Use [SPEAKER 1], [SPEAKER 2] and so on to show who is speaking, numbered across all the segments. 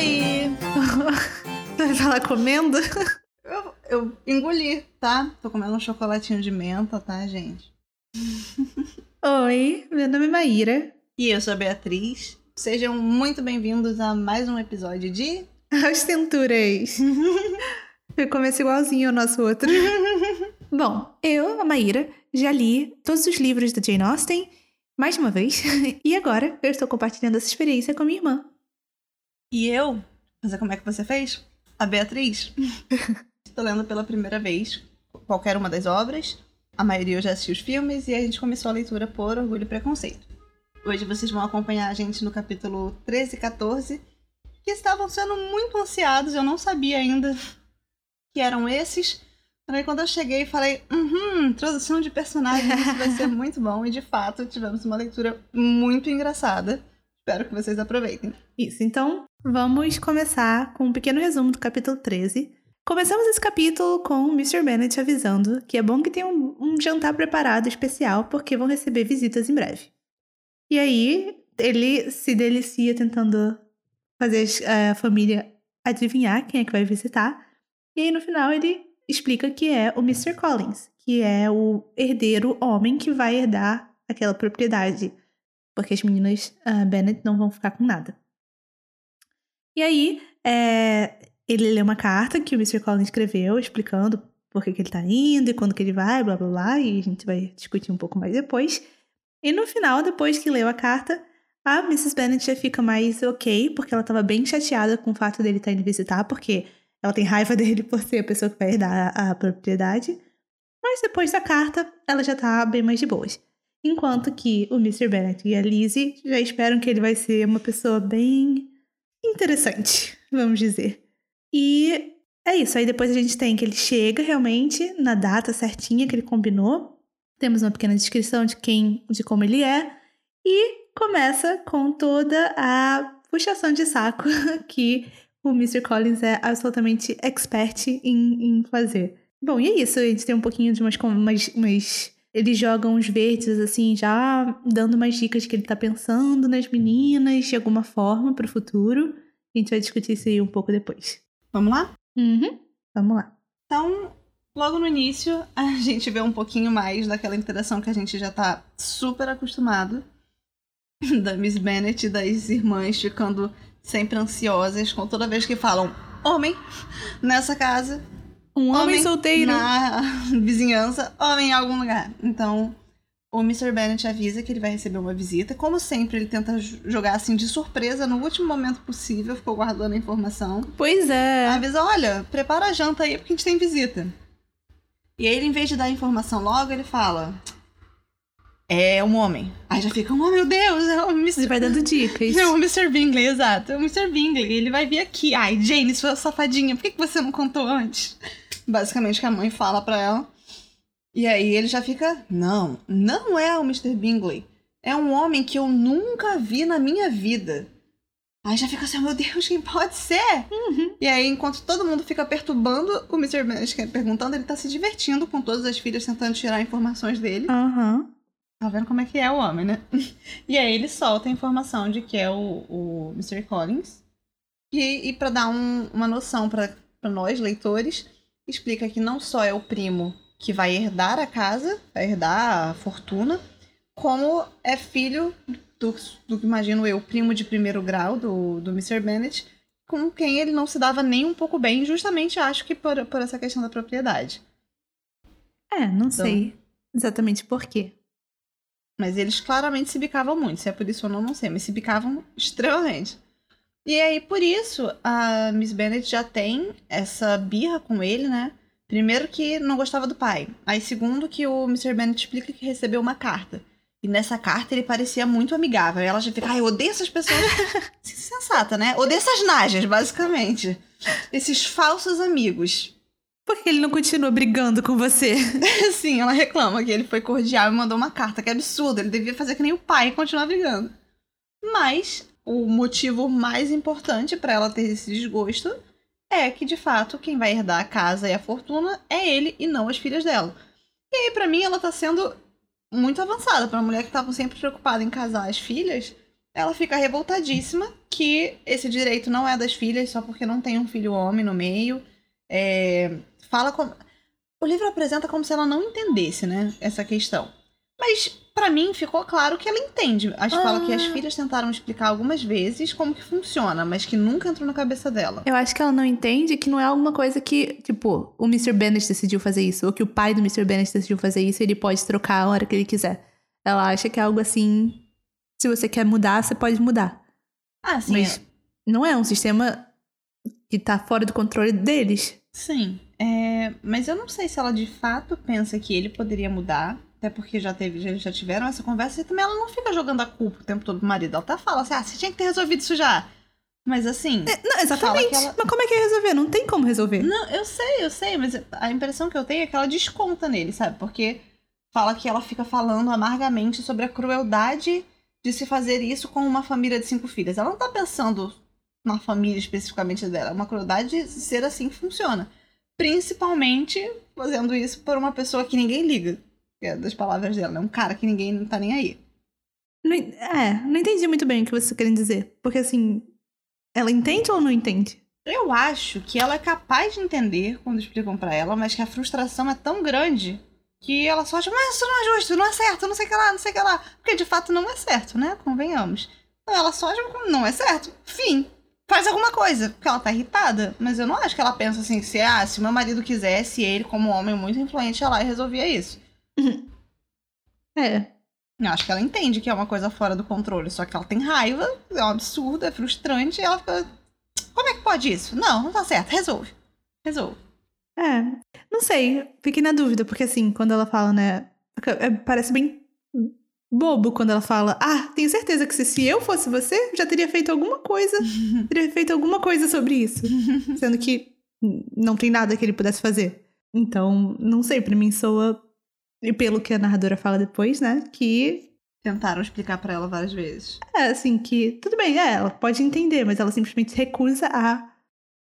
[SPEAKER 1] Oi! Vai falar comendo?
[SPEAKER 2] Eu, eu engoli, tá? Tô comendo um chocolatinho de menta, tá, gente?
[SPEAKER 1] Oi, meu nome é Maíra.
[SPEAKER 2] E eu sou a Beatriz. Sejam muito bem-vindos a mais um episódio de
[SPEAKER 1] As Tenturas. eu começo igualzinho ao nosso outro. Bom, eu, a Maíra, já li todos os livros da Jane Austen, mais uma vez, e agora eu estou compartilhando essa experiência com minha irmã.
[SPEAKER 2] E eu? Mas como é que você fez? A Beatriz. Estou lendo pela primeira vez qualquer uma das obras. A maioria eu já assisti os filmes e a gente começou a leitura por Orgulho e Preconceito. Hoje vocês vão acompanhar a gente no capítulo 13 e 14, que estavam sendo muito ansiados, eu não sabia ainda que eram esses. Aí quando eu cheguei falei, uhum, introdução de personagens, isso vai ser muito bom. E de fato tivemos uma leitura muito engraçada. Espero que vocês aproveitem.
[SPEAKER 1] Isso, então vamos começar com um pequeno resumo do capítulo 13. Começamos esse capítulo com o Mr. Bennet avisando que é bom que tenha um, um jantar preparado especial porque vão receber visitas em breve. E aí ele se delicia tentando fazer a família adivinhar quem é que vai visitar. E aí no final ele explica que é o Mr. Collins, que é o herdeiro homem que vai herdar aquela propriedade, porque as meninas uh, Bennet não vão ficar com nada. E aí, é, ele lê uma carta que o Mr. Collins escreveu explicando por que, que ele tá indo e quando que ele vai, blá blá blá, e a gente vai discutir um pouco mais depois. E no final, depois que leu a carta, a Mrs. Bennet já fica mais ok, porque ela tava bem chateada com o fato dele estar tá indo visitar, porque ela tem raiva dele por ser a pessoa que vai herdar a, a propriedade. Mas depois da carta, ela já tá bem mais de boas. Enquanto que o Mr. Bennet e a Lizzie já esperam que ele vai ser uma pessoa bem interessante, vamos dizer. E é isso. Aí depois a gente tem que ele chega realmente na data certinha que ele combinou. Temos uma pequena descrição de quem, de como ele é. E começa com toda a puxação de saco que o Mr. Collins é absolutamente expert em, em fazer. Bom, e é isso. A gente tem um pouquinho de umas, umas, umas ele joga uns verdes, assim, já dando umas dicas que ele tá pensando nas meninas de alguma forma pro futuro. A gente vai discutir isso aí um pouco depois.
[SPEAKER 2] Vamos lá?
[SPEAKER 1] Uhum. Vamos lá.
[SPEAKER 2] Então, logo no início, a gente vê um pouquinho mais daquela interação que a gente já tá super acostumado. Da Miss Bennet e das irmãs ficando sempre ansiosas com toda vez que falam homem nessa casa.
[SPEAKER 1] Um homem, homem solteiro.
[SPEAKER 2] Na vizinhança, homem em algum lugar. Então, o Mr. Bennet avisa que ele vai receber uma visita. Como sempre, ele tenta jogar assim de surpresa no último momento possível, ficou guardando a informação.
[SPEAKER 1] Pois é.
[SPEAKER 2] Avisa: olha, prepara a janta aí porque a gente tem visita. E aí, ele, em vez de dar a informação logo, ele fala: é um homem. Aí já fica, oh meu Deus, é o Mr.
[SPEAKER 1] Ele vai dando dicas.
[SPEAKER 2] É o Mr. Bingley, exato. É o Mr. Bingley, ele vai vir aqui. Ai, Jane, sua safadinha, por que você não contou antes? Basicamente, que a mãe fala pra ela. E aí ele já fica: Não, não é o Mr. Bingley. É um homem que eu nunca vi na minha vida. Aí já fica assim: Meu Deus, quem pode ser?
[SPEAKER 1] Uhum.
[SPEAKER 2] E aí, enquanto todo mundo fica perturbando o Mr. Bennet, perguntando, ele tá se divertindo com todas as filhas tentando tirar informações dele.
[SPEAKER 1] Aham. Uhum.
[SPEAKER 2] Tá vendo como é que é o homem, né? E aí ele solta a informação de que é o, o Mr. Collins. E, e para dar um, uma noção para nós, leitores, explica que não só é o primo que vai herdar a casa, vai herdar a fortuna, como é filho do, do que imagino eu, primo de primeiro grau do, do Mr. Bennet, com quem ele não se dava nem um pouco bem, justamente acho que por, por essa questão da propriedade.
[SPEAKER 1] É, não então, sei exatamente por quê.
[SPEAKER 2] Mas eles claramente se bicavam muito, se é por isso ou não, não sei, mas se bicavam extremamente. E aí, por isso, a Miss Bennet já tem essa birra com ele, né? Primeiro que não gostava do pai. Aí segundo que o Mr. Bennet explica que recebeu uma carta. E nessa carta ele parecia muito amigável. E ela já fica, ai, eu odeio essas pessoas. Sensata, né? Odeio essas najas, basicamente. Esses falsos amigos.
[SPEAKER 1] Por que ele não continua brigando com você?
[SPEAKER 2] Sim, ela reclama que ele foi cordial e mandou uma carta. Que absurdo. Ele devia fazer que nem o pai e continuar brigando. Mas o motivo mais importante para ela ter esse desgosto é que, de fato, quem vai herdar a casa e a fortuna é ele e não as filhas dela. E aí, pra mim, ela tá sendo muito avançada. Pra uma mulher que tava sempre preocupada em casar as filhas, ela fica revoltadíssima que esse direito não é das filhas só porque não tem um filho homem no meio. É, fala como. O livro apresenta como se ela não entendesse, né? Essa questão. Mas para mim ficou claro que ela entende. Acho que fala que as
[SPEAKER 1] Ah.
[SPEAKER 2] filhas tentaram explicar algumas vezes como que funciona, mas que nunca entrou na cabeça dela.
[SPEAKER 1] Eu acho que ela não entende que não é alguma coisa que, tipo, o Mr. Bennett decidiu fazer isso, ou que o pai do Mr. Bennett decidiu fazer isso e ele pode trocar a hora que ele quiser. Ela acha que é algo assim. Se você quer mudar, você pode mudar.
[SPEAKER 2] Ah, sim.
[SPEAKER 1] Mas não é um sistema que tá fora do controle deles.
[SPEAKER 2] Sim. É, mas eu não sei se ela de fato pensa que ele poderia mudar. Até porque já, teve, já, já tiveram essa conversa e também ela não fica jogando a culpa o tempo todo pro marido. Ela até fala assim: ah, você tinha que ter resolvido isso já. Mas assim.
[SPEAKER 1] Não, exatamente.
[SPEAKER 2] ela-
[SPEAKER 1] Mas como é que é resolver? Não tem como resolver.
[SPEAKER 2] Não, eu sei, eu sei, mas a impressão que eu tenho é que ela desconta nele, sabe? Porque fala que ela fica falando amargamente sobre a crueldade de se fazer isso com uma família de cinco filhas. Ela não tá pensando na família especificamente dela. É uma crueldade de ser assim que funciona. Principalmente fazendo isso por uma pessoa que ninguém liga. É das palavras dela, né? Um cara que ninguém não tá nem aí.
[SPEAKER 1] Não é, não entendi muito bem o que você querendo dizer. Porque assim, ela entende ou não entende?
[SPEAKER 2] Eu acho que ela é capaz de entender quando explicam pra ela, mas que a frustração é tão grande que ela só acha, mas isso não é justo, não é certo, não sei o que lá, não sei o que lá. Porque de fato não é certo, né? Convenhamos. Então ela só acha não é certo. Fim. Faz alguma coisa, porque ela tá irritada. Mas eu não acho que ela pensa assim, se, ah, se meu marido quisesse, ele, como homem muito influente, ia lá e resolvia isso.
[SPEAKER 1] É.
[SPEAKER 2] Eu acho que ela entende que é uma coisa fora do controle, só que ela tem raiva, é um absurdo, é frustrante, e ela fica. Como é que pode isso? Não, não tá certo, resolve. Resolve.
[SPEAKER 1] É. Não sei. Fiquei na dúvida, porque assim, quando ela fala, né. é, Parece bem bobo quando ela fala: Ah, tenho certeza que se, se eu fosse você, já teria feito alguma coisa. teria feito alguma coisa sobre isso. Sendo que não tem nada que ele pudesse fazer. Então, não sei, pra mim soa. E pelo que a narradora fala depois, né? Que
[SPEAKER 2] Tentaram explicar pra ela várias vezes.
[SPEAKER 1] É, assim, que tudo bem, é, ela pode entender, mas ela simplesmente recusa a.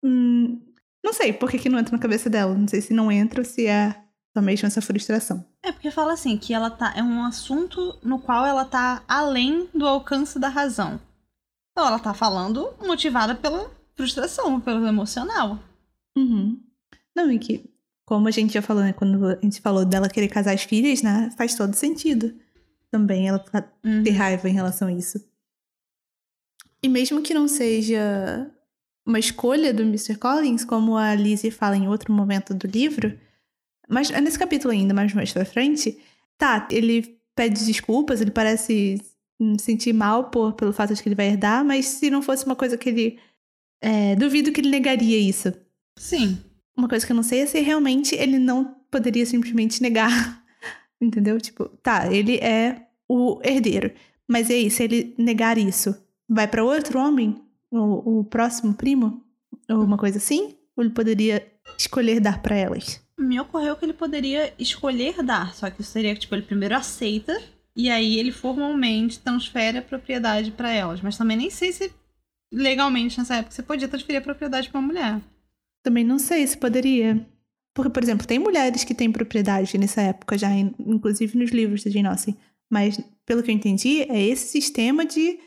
[SPEAKER 1] Hum, não sei por que, que não entra na cabeça dela. Não sei se não entra ou se é só mesmo essa frustração.
[SPEAKER 2] É porque fala assim, que ela tá. É um assunto no qual ela tá além do alcance da razão. Então ela tá falando motivada pela frustração, pelo emocional.
[SPEAKER 1] Uhum. Não, e que, como a gente já falou, né, quando a gente falou dela querer casar as filhas, né, faz todo sentido. Também ela
[SPEAKER 2] Uhum.
[SPEAKER 1] ter raiva em relação a isso. E mesmo que não seja uma escolha do Mr. Collins, como a Lizzie fala em outro momento do livro, mas é nesse capítulo ainda, mais mais pra frente, tá, ele pede desculpas, ele parece sentir mal por, pelo fato de que ele vai herdar, mas se não fosse uma coisa que ele. é, duvido que ele negaria isso.
[SPEAKER 2] Sim.
[SPEAKER 1] Uma coisa que eu não sei é se realmente ele não poderia simplesmente negar. Entendeu? Tipo, tá, ele é o herdeiro. Mas e aí, se ele negar isso, vai pra outro homem? O, o próximo primo? Ou uma coisa assim? Ou ele poderia escolher dar pra elas?
[SPEAKER 2] Me ocorreu que ele poderia escolher dar, só que isso seria que, tipo, ele primeiro aceita e aí ele formalmente transfere a propriedade pra elas. Mas também nem sei se legalmente nessa época você podia transferir a propriedade pra uma mulher.
[SPEAKER 1] Também não sei se poderia. Porque, por exemplo, tem mulheres que têm propriedade nessa época já, in- inclusive nos livros da Jane Austen. Mas, pelo que eu entendi, é esse sistema de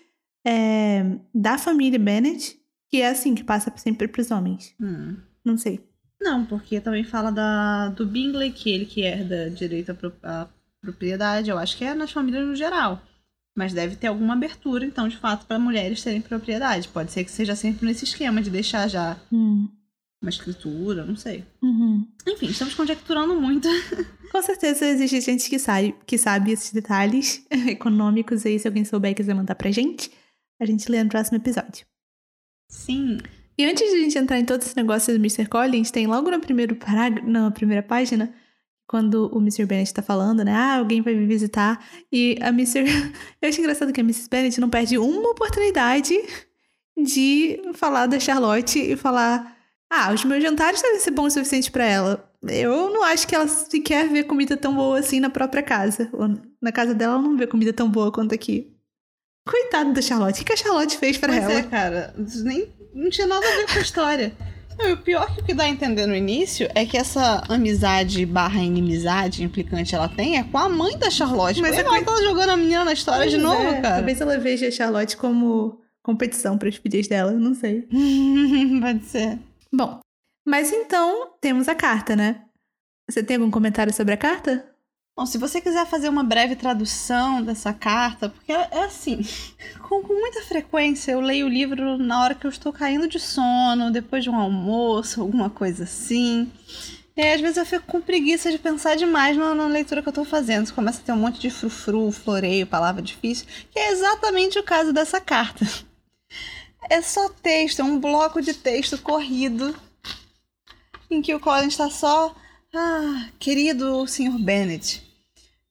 [SPEAKER 1] é, da família Bennet que é assim, que passa sempre pros homens.
[SPEAKER 2] Hum.
[SPEAKER 1] Não sei.
[SPEAKER 2] Não, porque também fala da, do Bingley, que ele que herda direito à propriedade. Eu acho que é nas famílias no geral. Mas deve ter alguma abertura, então, de fato, para mulheres terem propriedade. Pode ser que seja sempre nesse esquema de deixar já
[SPEAKER 1] Hum.
[SPEAKER 2] Uma escritura, não sei.
[SPEAKER 1] Uhum.
[SPEAKER 2] Enfim, estamos conjecturando muito.
[SPEAKER 1] Com certeza existe gente que sabe, que sabe esses detalhes econômicos aí, se alguém souber e quiser mandar pra gente, a gente lê no próximo episódio.
[SPEAKER 2] Sim.
[SPEAKER 1] E antes de a gente entrar em todo esse negócio do Mr. Collins, tem logo no primeiro parágrafo, na primeira página, quando o Mr. Bennet tá falando, né? Ah, alguém vai me visitar. E a Mr. Eu acho engraçado que a Mrs. Bennet não perde uma oportunidade de falar da Charlotte e falar: Ah, os meus jantares devem ser bons o suficiente pra ela. Eu não acho que ela sequer vê comida tão boa assim na própria casa. Ou na casa dela, ela não vê comida tão boa quanto aqui. Coitado da Charlotte. O que a Charlotte fez pra
[SPEAKER 2] Pois
[SPEAKER 1] ela?
[SPEAKER 2] é, cara. Nem não tinha nada a ver com a história. Não, o pior que o que dá a entender no início é que essa amizade barra inimizade implicante ela tem é com a mãe da Charlotte.
[SPEAKER 1] Mas é
[SPEAKER 2] ela
[SPEAKER 1] com-
[SPEAKER 2] tá jogando a menina na história de
[SPEAKER 1] Pois
[SPEAKER 2] novo,
[SPEAKER 1] é,
[SPEAKER 2] cara.
[SPEAKER 1] Talvez ela veja a Charlotte como competição para as filhas dela, não sei.
[SPEAKER 2] Pode ser.
[SPEAKER 1] Bom, mas então temos a carta, né? Você tem algum comentário sobre a carta?
[SPEAKER 2] Bom, se você quiser fazer uma breve tradução dessa carta, porque é é assim, com, muita frequência eu leio o livro na hora que eu estou caindo de sono, depois de um almoço, alguma coisa assim. E aí, às vezes eu fico com preguiça de pensar demais na, na leitura que eu estou fazendo. Você começa a ter um monte de frufru, floreio, palavra difícil, que é exatamente o caso dessa carta. É só texto, é um bloco de texto corrido em que o Colin está só. Ah, querido Sr. Bennet,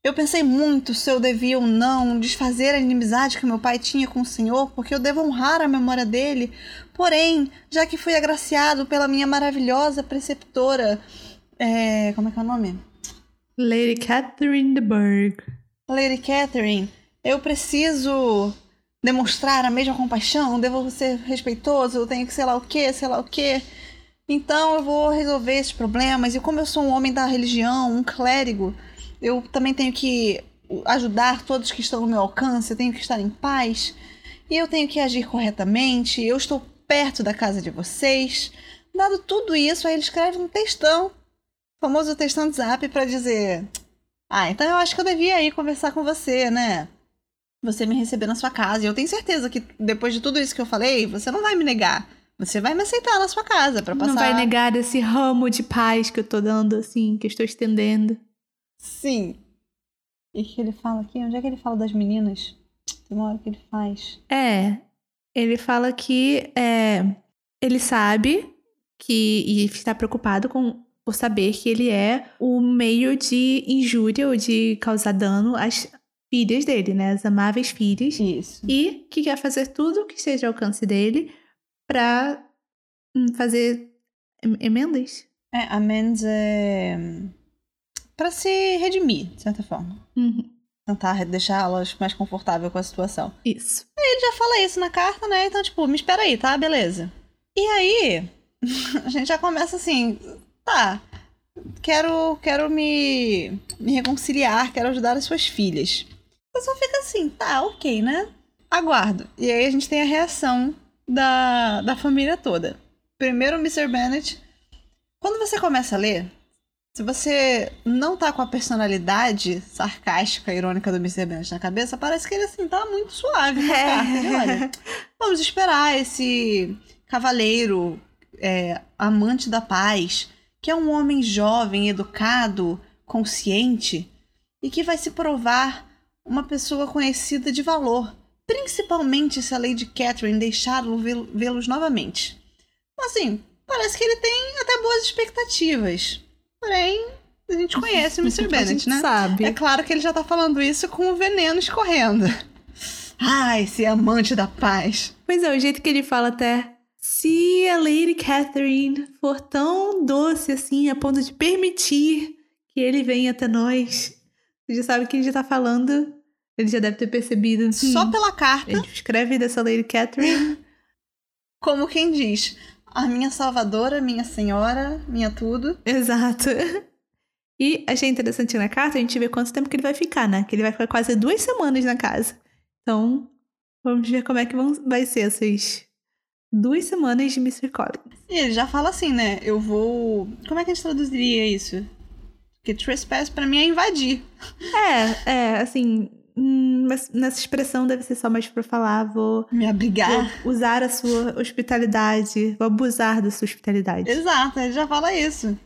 [SPEAKER 2] eu pensei muito se eu devia ou não desfazer a inimizade que meu pai tinha com o senhor, porque eu devo honrar a memória dele. Porém, já que fui agraciado pela minha maravilhosa preceptora. É, como é que é o nome?
[SPEAKER 1] Lady Catherine de Burgh.
[SPEAKER 2] Lady Catherine, eu preciso demonstrar a mesma compaixão, devo ser respeitoso, eu tenho que sei lá o que, sei lá o que. Então eu vou resolver esses problemas. E como eu sou um homem da religião, um clérigo, eu também tenho que ajudar todos que estão no meu alcance, eu tenho que estar em paz. E eu tenho que agir corretamente. Eu estou perto da casa de vocês. Dado tudo isso, aí ele escreve um textão, famoso textão de zap, para dizer: ah, então eu acho que eu devia ir conversar com você, né? Você me receber na sua casa. E eu tenho certeza que depois de tudo isso que eu falei, você não vai me negar. Você vai me aceitar na sua casa pra passar.
[SPEAKER 1] Não vai negar esse ramo de paz que eu tô dando, assim, que eu estou estendendo.
[SPEAKER 2] Sim. E o que ele fala aqui? Onde é que ele fala das meninas? Tem uma hora que ele faz.
[SPEAKER 1] É, ele fala que é, ele sabe que e está preocupado com por saber que ele é o meio de injúria ou de causar dano às filhas dele, né, as amáveis filhas,
[SPEAKER 2] Isso.
[SPEAKER 1] e que quer fazer tudo o que esteja ao alcance dele para fazer em- emendas.
[SPEAKER 2] É, a Mendes é. pra se redimir, de certa forma.
[SPEAKER 1] Uhum,
[SPEAKER 2] Tentar deixá-las mais confortáveis com a situação.
[SPEAKER 1] Isso.
[SPEAKER 2] Ele já fala isso na carta, né? Então, tipo, me espera aí, tá? Beleza. E aí, a gente já começa assim, tá. Quero, quero me, me reconciliar, quero ajudar as suas filhas. A pessoa fica assim, tá, ok, né? Aguardo. E aí a gente tem a reação da, da família toda. Primeiro, o Mr. Bennet. Quando você começa a ler, se você não tá com a personalidade sarcástica, irônica do Mr. Bennet na cabeça, parece que ele assim tá muito suave com carta. Ele, olha, vamos esperar esse cavaleiro é, amante da paz, que é um homem jovem, educado, consciente e que vai se provar uma pessoa conhecida de valor, principalmente se a Lady Catherine deixá-lo vê- vê-los novamente. Assim, parece que ele tem até boas expectativas. Porém, a gente conhece o Mr.
[SPEAKER 1] a
[SPEAKER 2] Bennet,
[SPEAKER 1] gente
[SPEAKER 2] né?
[SPEAKER 1] sabe.
[SPEAKER 2] É claro que ele já tá falando isso com o veneno escorrendo. Ah, esse amante da paz.
[SPEAKER 1] Pois é, o jeito que ele fala até. Se a Lady Catherine for tão doce assim, a ponto de permitir que ele venha até nós, você já sabe que ele já tá falando. Ele já deve ter percebido.
[SPEAKER 2] Só
[SPEAKER 1] Hum,
[SPEAKER 2] pela carta,
[SPEAKER 1] Ele escreve dessa Lady Catherine.
[SPEAKER 2] como quem diz: a minha salvadora, minha senhora, minha tudo.
[SPEAKER 1] Exato. E achei interessante na carta a gente ver quanto tempo que ele vai ficar, né? Que ele vai ficar quase duas semanas na casa. Então, vamos ver como é que vão, vai ser essas duas semanas de Mr. Collins.
[SPEAKER 2] E ele já fala assim, né? Eu vou. Como é que a gente traduziria isso? Porque trespass pra mim é invadir.
[SPEAKER 1] É, é, assim, hum, mas nessa expressão deve ser só mais pra falar, vou,
[SPEAKER 2] Me abrigar.
[SPEAKER 1] vou usar a sua hospitalidade, vou abusar da sua hospitalidade.
[SPEAKER 2] Exato, ele já fala isso.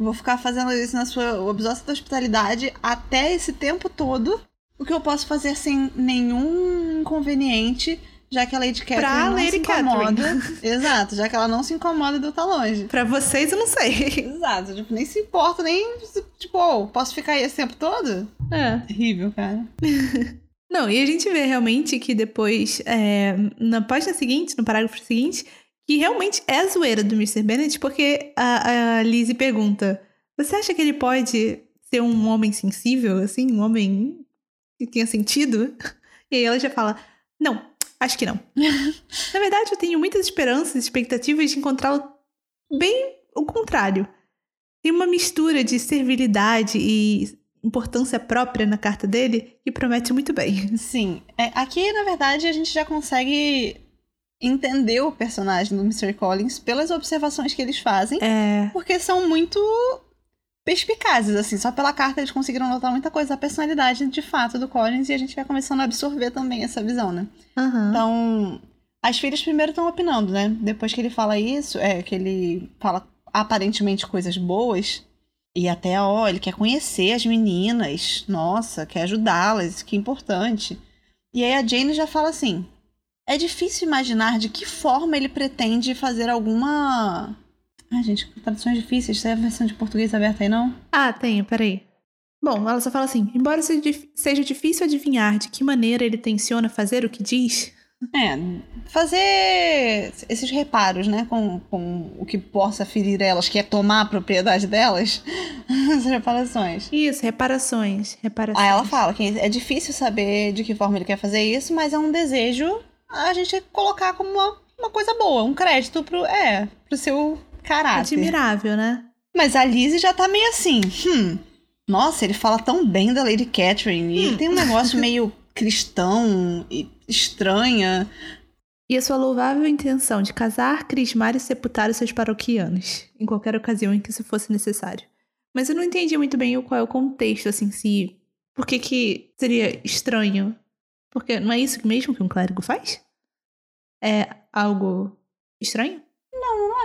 [SPEAKER 2] Vou ficar fazendo isso na sua obsessa da hospitalidade até esse tempo todo. O que eu posso fazer sem nenhum inconveniente, já que a Lady Catherine
[SPEAKER 1] Pra
[SPEAKER 2] não
[SPEAKER 1] Lady
[SPEAKER 2] se incomoda. Exato, já que ela não se incomoda de eu estar longe.
[SPEAKER 1] Pra vocês eu não sei.
[SPEAKER 2] Exato, tipo, nem se importa, nem. Tipo, oh, posso ficar aí esse tempo todo?
[SPEAKER 1] É.
[SPEAKER 2] Terrível, cara.
[SPEAKER 1] Não, e a gente vê realmente que depois, é, na página seguinte, no parágrafo seguinte, que realmente é a zoeira do Mr. Bennet, porque a, a Lizzie pergunta: Você acha que ele pode ser um homem sensível, assim? Um homem que tenha sentido? E aí ela já fala: Não, acho que não. Na verdade, eu tenho muitas esperanças e expectativas de encontrá-lo bem o contrário. Tem uma mistura de servilidade e importância própria na carta dele que promete muito bem.
[SPEAKER 2] Sim. É, aqui, na verdade, a gente já consegue entender o personagem do Mr. Collins pelas observações que eles fazem,
[SPEAKER 1] É.
[SPEAKER 2] porque são muito perspicazes, assim. Só pela carta eles conseguiram notar muita coisa da personalidade, de fato, do Collins, e a gente vai começando a absorver também essa visão, né?
[SPEAKER 1] Aham.
[SPEAKER 2] Então, as filhas primeiro estão opinando, né? Depois que ele fala isso, é que ele fala aparentemente coisas boas. E até, ó, ele quer conhecer as meninas. Nossa, quer ajudá-las, que importante. E aí a Jane já fala assim: é difícil imaginar de que forma ele pretende fazer alguma. Ai, gente, traduções difíceis. É a versão de português aberta aí, não?
[SPEAKER 1] Ah, tenho, peraí. Bom, ela só fala assim: embora seja dif- seja difícil adivinhar de que maneira ele tenciona fazer o que diz,
[SPEAKER 2] É, fazer esses reparos, né, com, com o que possa ferir elas, que é tomar a propriedade delas, essas reparações.
[SPEAKER 1] isso, reparações. Reparações.
[SPEAKER 2] Aí ela fala que é difícil saber de que forma ele quer fazer isso, mas é um desejo a gente colocar como uma, uma coisa boa, um crédito pro, é, pro seu caráter.
[SPEAKER 1] Admirável, né?
[SPEAKER 2] Mas a Lizzie já tá meio assim, hum, nossa, ele fala tão bem da Lady Catherine, e ele tem um negócio meio cristão e estranha.
[SPEAKER 1] E a sua louvável intenção de casar, crismar e sepultar os seus paroquianos, em qualquer ocasião em que isso fosse necessário. Mas eu não entendi muito bem o- qual é o contexto, assim, se. Por que, que seria estranho? Porque não é isso mesmo que um clérigo faz? É algo estranho?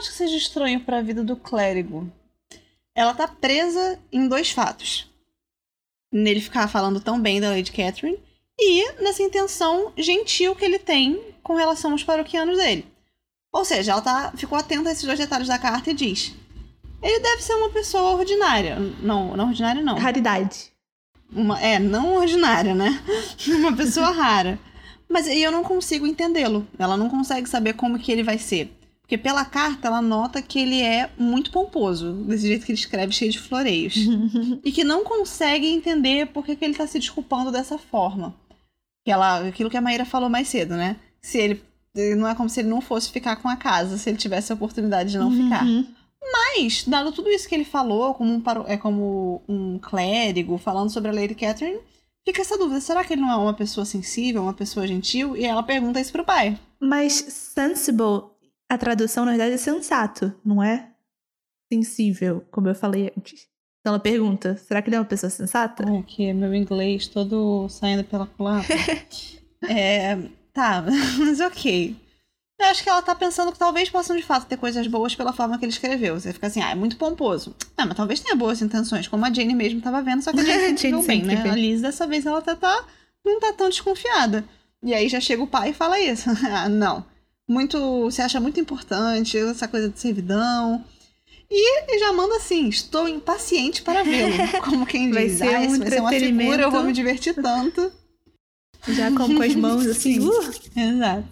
[SPEAKER 2] Acho que seja estranho para a vida do clérigo. Ela tá presa em dois fatos. Nele ficar falando tão bem da Lady Catherine e nessa intenção gentil que ele tem com relação aos paroquianos dele. Ou seja, ela tá, ficou atenta a esses dois detalhes da carta e diz: ele deve ser uma pessoa ordinária. Não, não ordinária não.
[SPEAKER 1] Raridade.
[SPEAKER 2] Uma, é, não ordinária, né? uma pessoa rara. Mas eu não consigo entendê-lo. Ela não consegue saber como que ele vai ser. Porque pela carta ela nota que ele é muito pomposo, desse jeito que ele escreve, cheio de floreios. e que não consegue entender por que, que ele tá se desculpando dessa forma. Que ela, aquilo que a Maíra falou mais cedo, né? Se ele. Não é como se ele não fosse ficar com a casa, se ele tivesse a oportunidade de não ficar.
[SPEAKER 1] Uhum.
[SPEAKER 2] Mas, dado tudo isso que ele falou, como um, é como um clérigo falando sobre a Lady Catherine, fica essa dúvida: será que ele não é uma pessoa sensível, uma pessoa gentil? E ela pergunta isso pro pai.
[SPEAKER 1] Mas sensible, a tradução na verdade é sensato, não é sensível, como eu falei antes. Então ela pergunta: será que ele é uma pessoa sensata?
[SPEAKER 2] Ai, aqui, meu inglês todo saindo pela culatra. é. Tá, mas ok. Eu acho que ela tá pensando que talvez possam de fato ter coisas boas pela forma que ele escreveu. Você fica assim, ah, é muito pomposo. Ah, mas talvez tenha boas intenções, como a Jane mesmo tava vendo, só que a Jane sempre
[SPEAKER 1] Jane
[SPEAKER 2] viu bem,
[SPEAKER 1] sempre
[SPEAKER 2] né? A Liz dessa vez ela tá, tá, não tá tão desconfiada. E aí já chega o pai e fala isso. ah, não. Muito. Você acha muito importante essa coisa de servidão. E ele já manda assim: estou impaciente para vê-lo. Como quem
[SPEAKER 1] Vai
[SPEAKER 2] diz,
[SPEAKER 1] ser
[SPEAKER 2] ah,
[SPEAKER 1] um
[SPEAKER 2] vai ser uma figura, eu
[SPEAKER 1] entretenimento."
[SPEAKER 2] vou me divertir tanto.
[SPEAKER 1] Já como com as mãos assim.
[SPEAKER 2] Sim.
[SPEAKER 1] uh.
[SPEAKER 2] Exato.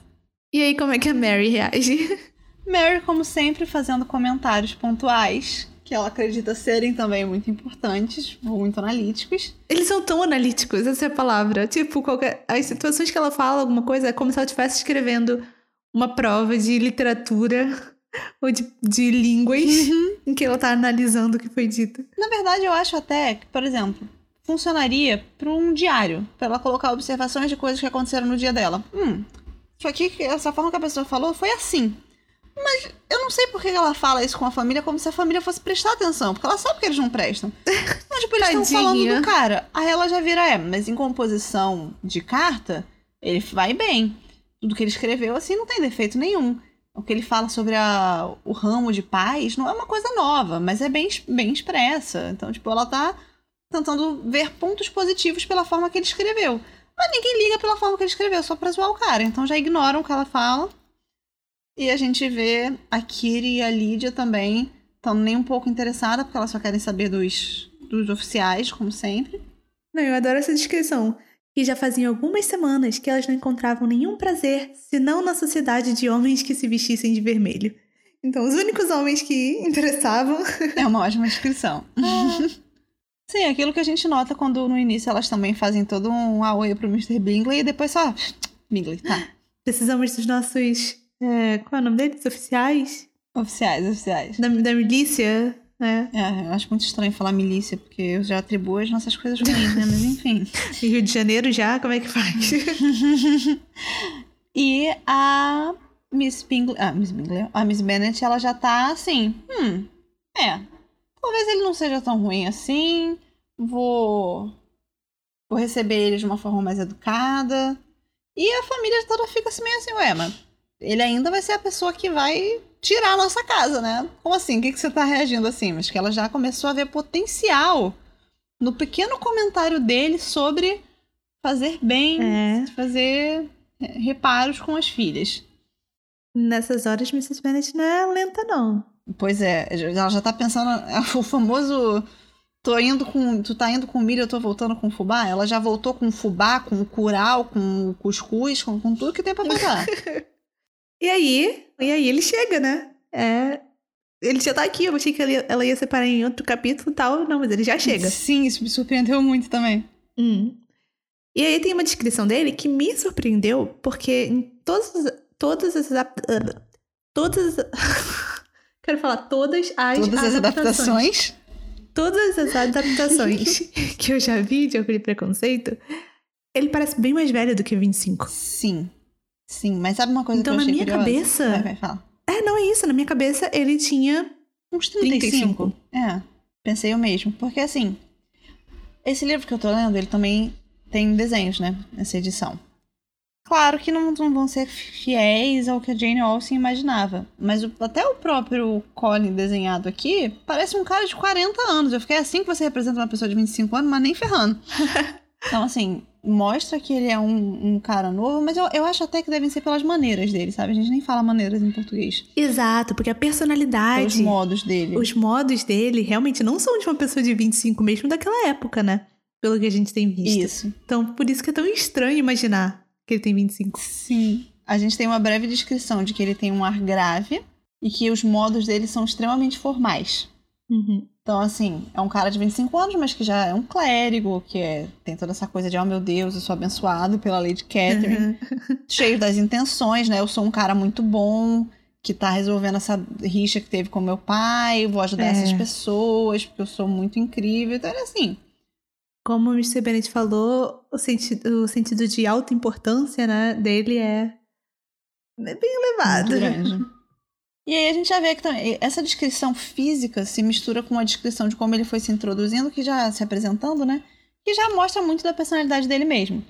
[SPEAKER 1] E aí, como é que a Mary reage?
[SPEAKER 2] Mary, como sempre, fazendo comentários pontuais, que ela acredita serem também muito importantes, muito analíticos.
[SPEAKER 1] Eles são tão analíticos, essa é a palavra. Tipo, qualquer... as situações que ela fala alguma coisa é como se ela estivesse escrevendo uma prova de literatura ou de, de línguas em que ela tá analisando o que foi dito.
[SPEAKER 2] Na verdade, eu acho até que, por exemplo, funcionaria para um diário, para ela colocar observações de coisas que aconteceram no dia dela. Hum, isso aqui, que- essa forma que a pessoa falou foi assim. Mas eu não sei por que ela fala isso com a família como se a família fosse prestar atenção, porque ela sabe que eles não prestam. Mas, tipo, eles estão falando do cara. Aí ela já vira, é, mas em composição de carta, ele vai bem. Tudo que ele escreveu, assim, não tem defeito nenhum. O que ele fala sobre a, o ramo de paz não é uma coisa nova, mas é bem, bem expressa. Então, tipo, ela tá tentando ver pontos positivos pela forma que ele escreveu. Mas ninguém liga pela forma que ele escreveu, só pra zoar o cara. Então já ignoram o que ela fala. E a gente vê a Kiri e a Lídia também estão nem um pouco interessadas, porque elas só querem saber dos, dos oficiais, como sempre.
[SPEAKER 1] Não, eu adoro essa descrição. Que já faziam algumas semanas que elas não encontravam nenhum prazer senão na sociedade de homens que se vestissem de vermelho. Então, os únicos homens que interessavam.
[SPEAKER 2] É uma ótima descrição. Sim, aquilo que a gente nota quando no início elas também fazem todo um aoe pro Mr. Bingley e depois só. Bingley, tá.
[SPEAKER 1] Precisamos dos nossos. é, qual é o nome deles? Oficiais?
[SPEAKER 2] Oficiais, oficiais.
[SPEAKER 1] Da, da milícia, né?
[SPEAKER 2] É, eu acho muito estranho falar milícia, porque eu já atribuo as nossas coisas ruins, né? Mas enfim.
[SPEAKER 1] E Rio de Janeiro já, como é que faz?
[SPEAKER 2] e a Miss Bingley, ah, Miss Bingley, a Miss Bennet, ela já tá assim, hum, é, talvez ele não seja tão ruim assim, vou, vou receber ele de uma forma mais educada. E a família toda fica assim meio assim, ué, mas ele ainda vai ser a pessoa que vai tirar a nossa casa, né? Como assim? O que, que você tá reagindo assim? Mas que ela já começou a ver potencial no pequeno comentário dele sobre fazer bem,
[SPEAKER 1] É.
[SPEAKER 2] fazer reparos com as filhas.
[SPEAKER 1] Nessas horas, Mrs. Bennet não é lenta, não.
[SPEAKER 2] Pois é, ela já tá pensando o famoso tô indo com, tu tá indo com milho, eu tô voltando com fubá. Ela já voltou com fubá, com o curau, com o cuscuz, com, com tudo que tem pra voltar.
[SPEAKER 1] E aí, e aí ele chega, né? É. Ele já tá aqui, eu achei que ela ia, separar em outro capítulo e tal. Não, mas ele já chega.
[SPEAKER 2] Sim, isso me surpreendeu muito também.
[SPEAKER 1] Hum. E aí tem uma descrição dele que me surpreendeu, porque em todas, as- todas as. ah, Todas. as- Quero falar todas as.
[SPEAKER 2] Todas as adaptações.
[SPEAKER 1] Todas as adaptações que eu já vi de Orgulho e Preconceito, ele parece bem mais velho do que 25.
[SPEAKER 2] Sim. Sim, mas sabe uma coisa
[SPEAKER 1] Então,
[SPEAKER 2] que eu
[SPEAKER 1] na
[SPEAKER 2] achei
[SPEAKER 1] minha
[SPEAKER 2] curiosa?
[SPEAKER 1] cabeça-
[SPEAKER 2] Vai, vai, fala.
[SPEAKER 1] É, não é isso. Na minha cabeça, ele tinha.
[SPEAKER 2] Uns 35.
[SPEAKER 1] 35.
[SPEAKER 2] É, pensei eu mesmo. Porque assim, esse livro que eu tô lendo, ele também tem desenhos, né? Essa edição. Claro que não, não vão ser fiéis ao que a Jane Austen imaginava. Mas o- até o próprio Colin desenhado aqui parece um cara de 40 anos. Eu fiquei assim que você representa uma pessoa de 25 anos, mas nem ferrando. Então, assim, mostra que ele é um, um cara novo, mas eu, eu acho até que devem ser pelas maneiras dele, sabe? A gente nem fala maneiras em português.
[SPEAKER 1] Exato, porque a personalidade.
[SPEAKER 2] modos dele.
[SPEAKER 1] Os modos dele realmente não são de uma pessoa de 25, mesmo daquela época, né? Pelo que a gente tem visto.
[SPEAKER 2] Isso.
[SPEAKER 1] Então, por isso que é tão estranho imaginar que ele tem 25.
[SPEAKER 2] Sim. A gente tem uma breve descrição de que ele tem um ar grave e que os modos dele são extremamente formais.
[SPEAKER 1] Uhum.
[SPEAKER 2] Então, assim, é um cara de 25 anos, mas que já é um clérigo, que é, tem toda essa coisa de, oh meu Deus, eu sou abençoado pela Lady Catherine.
[SPEAKER 1] Uhum.
[SPEAKER 2] Cheio das intenções, né? Eu sou um cara muito bom, que tá resolvendo essa rixa que teve com meu pai, vou ajudar
[SPEAKER 1] É.
[SPEAKER 2] essas pessoas, porque eu sou muito incrível. Então, é assim.
[SPEAKER 1] Como o Mr. Bennett falou, o sentido, o sentido de alta importância, né, dele é é bem elevado.
[SPEAKER 2] Muito grande. E aí a gente já vê que também essa descrição física se mistura com a descrição de como ele foi se introduzindo, que já se apresentando, né? Que já mostra muito da personalidade dele mesmo.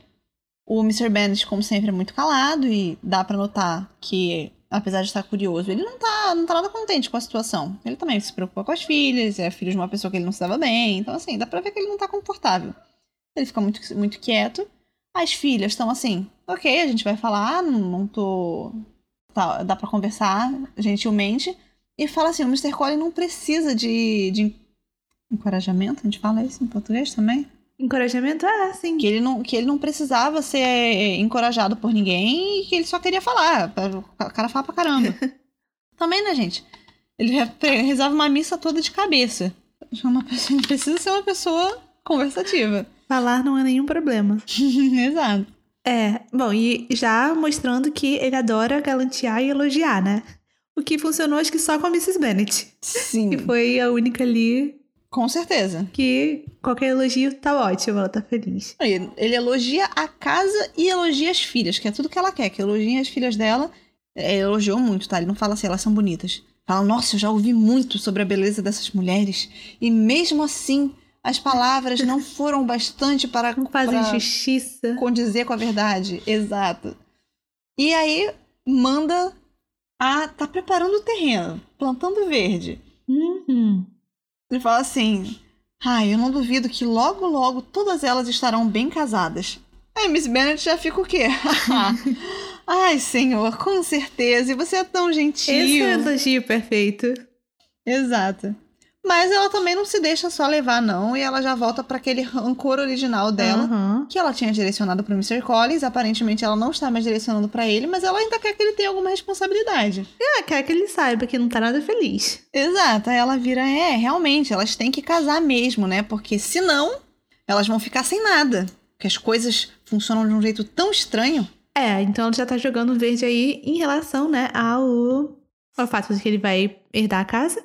[SPEAKER 2] O Mr. Bennet, como sempre, é muito calado e dá pra notar que, apesar de estar curioso, ele não tá, não tá nada contente com a situação. Ele também se preocupa com as filhas, é filho de uma pessoa que ele não se dava bem. Então, assim, dá pra ver que ele não tá confortável. Ele fica muito, muito quieto. As filhas estão assim, ok, a gente vai falar, não, não tô tá, dá pra conversar gentilmente. E fala assim: o Mr. Colin não precisa de, de encorajamento, a gente fala isso em português também?
[SPEAKER 1] Encorajamento? Ah, sim.
[SPEAKER 2] Que ele não, que ele não precisava ser encorajado por ninguém e que ele só queria falar. O cara fala pra caramba. também, né, gente? Ele re- rezava uma missa toda de cabeça. É Uma pessoa, precisa ser uma pessoa conversativa.
[SPEAKER 1] Falar não é nenhum problema.
[SPEAKER 2] Exato.
[SPEAKER 1] É, bom, e já mostrando que ele adora galantear e elogiar, né? O que funcionou, acho que só com a Mrs. Bennet.
[SPEAKER 2] Sim.
[SPEAKER 1] Que foi a única ali
[SPEAKER 2] Com certeza.
[SPEAKER 1] que qualquer elogio tá ótimo, ela tá feliz.
[SPEAKER 2] Ele, ele elogia a casa e elogia as filhas, que é tudo que ela quer, que elogie as filhas dela. É, elogiou muito, tá? Ele não fala assim, elas são bonitas. Fala, nossa, eu já ouvi muito sobre a beleza dessas mulheres. E mesmo assim, as palavras não foram bastante para,
[SPEAKER 1] Não fazem
[SPEAKER 2] para
[SPEAKER 1] justiça.
[SPEAKER 2] condizer com a verdade. Exato. E aí, manda a. tá preparando o terreno, plantando verde.
[SPEAKER 1] Uhum.
[SPEAKER 2] Ele fala assim: Ai, eu não duvido que logo, logo todas elas estarão bem casadas. Aí Miss Bennet já fica o quê? Ai, senhor, com certeza. E você é tão gentil.
[SPEAKER 1] Esse é o elogio perfeito.
[SPEAKER 2] Exato. Mas ela também não se deixa só levar, não. E ela já volta para aquele rancor original dela.
[SPEAKER 1] Aham.
[SPEAKER 2] Que ela tinha direcionado pro Mr. Collins. Aparentemente ela não está mais direcionando para ele, mas ela ainda quer que ele tenha alguma responsabilidade.
[SPEAKER 1] É, quer que ele saiba que não tá nada feliz.
[SPEAKER 2] Exato, aí ela vira, é, realmente, elas têm que casar mesmo, né? Porque senão elas vão ficar sem nada. Porque as coisas funcionam de um jeito tão estranho.
[SPEAKER 1] É, então ela já tá jogando verde aí em relação, né, ao ao fato de que ele vai herdar a casa.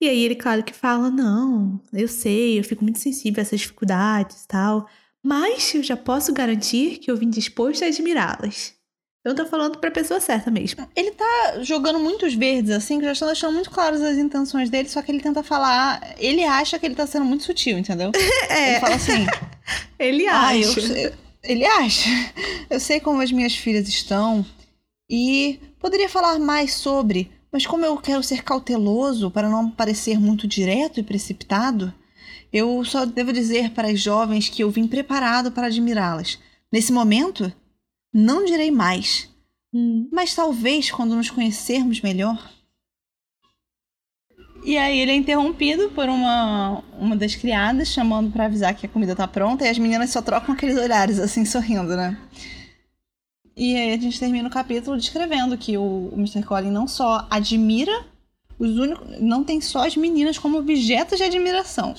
[SPEAKER 1] E aí ele, claro que fala, não, eu sei, eu fico muito sensível a essas dificuldades e tal, mas eu já posso garantir que eu vim disposto a admirá-las. Eu tô falando pra pessoa certa mesmo.
[SPEAKER 2] Ele tá jogando muitos verdes, assim, que já estão deixando muito claras as intenções dele, só que ele tenta falar. Ele acha que ele tá sendo muito sutil, entendeu?
[SPEAKER 1] É.
[SPEAKER 2] Ele fala assim.
[SPEAKER 1] Ele
[SPEAKER 2] ah,
[SPEAKER 1] acha.
[SPEAKER 2] eu- ele acha. Eu sei como as minhas filhas estão. E poderia falar mais sobre, mas como eu quero ser cauteloso para não parecer muito direto e precipitado, eu só devo dizer para as jovens que eu vim preparado para admirá-las. Nesse momento, não direi mais.
[SPEAKER 1] Hum.
[SPEAKER 2] Mas talvez quando nos conhecermos melhor. E aí ele é interrompido por uma, uma das criadas chamando pra avisar que a comida tá pronta e as meninas só trocam aqueles olhares assim sorrindo, né? E aí a gente termina o capítulo descrevendo que o, o Mr. Collins não só admira os únicos, não tem só as meninas como objetos de admiração.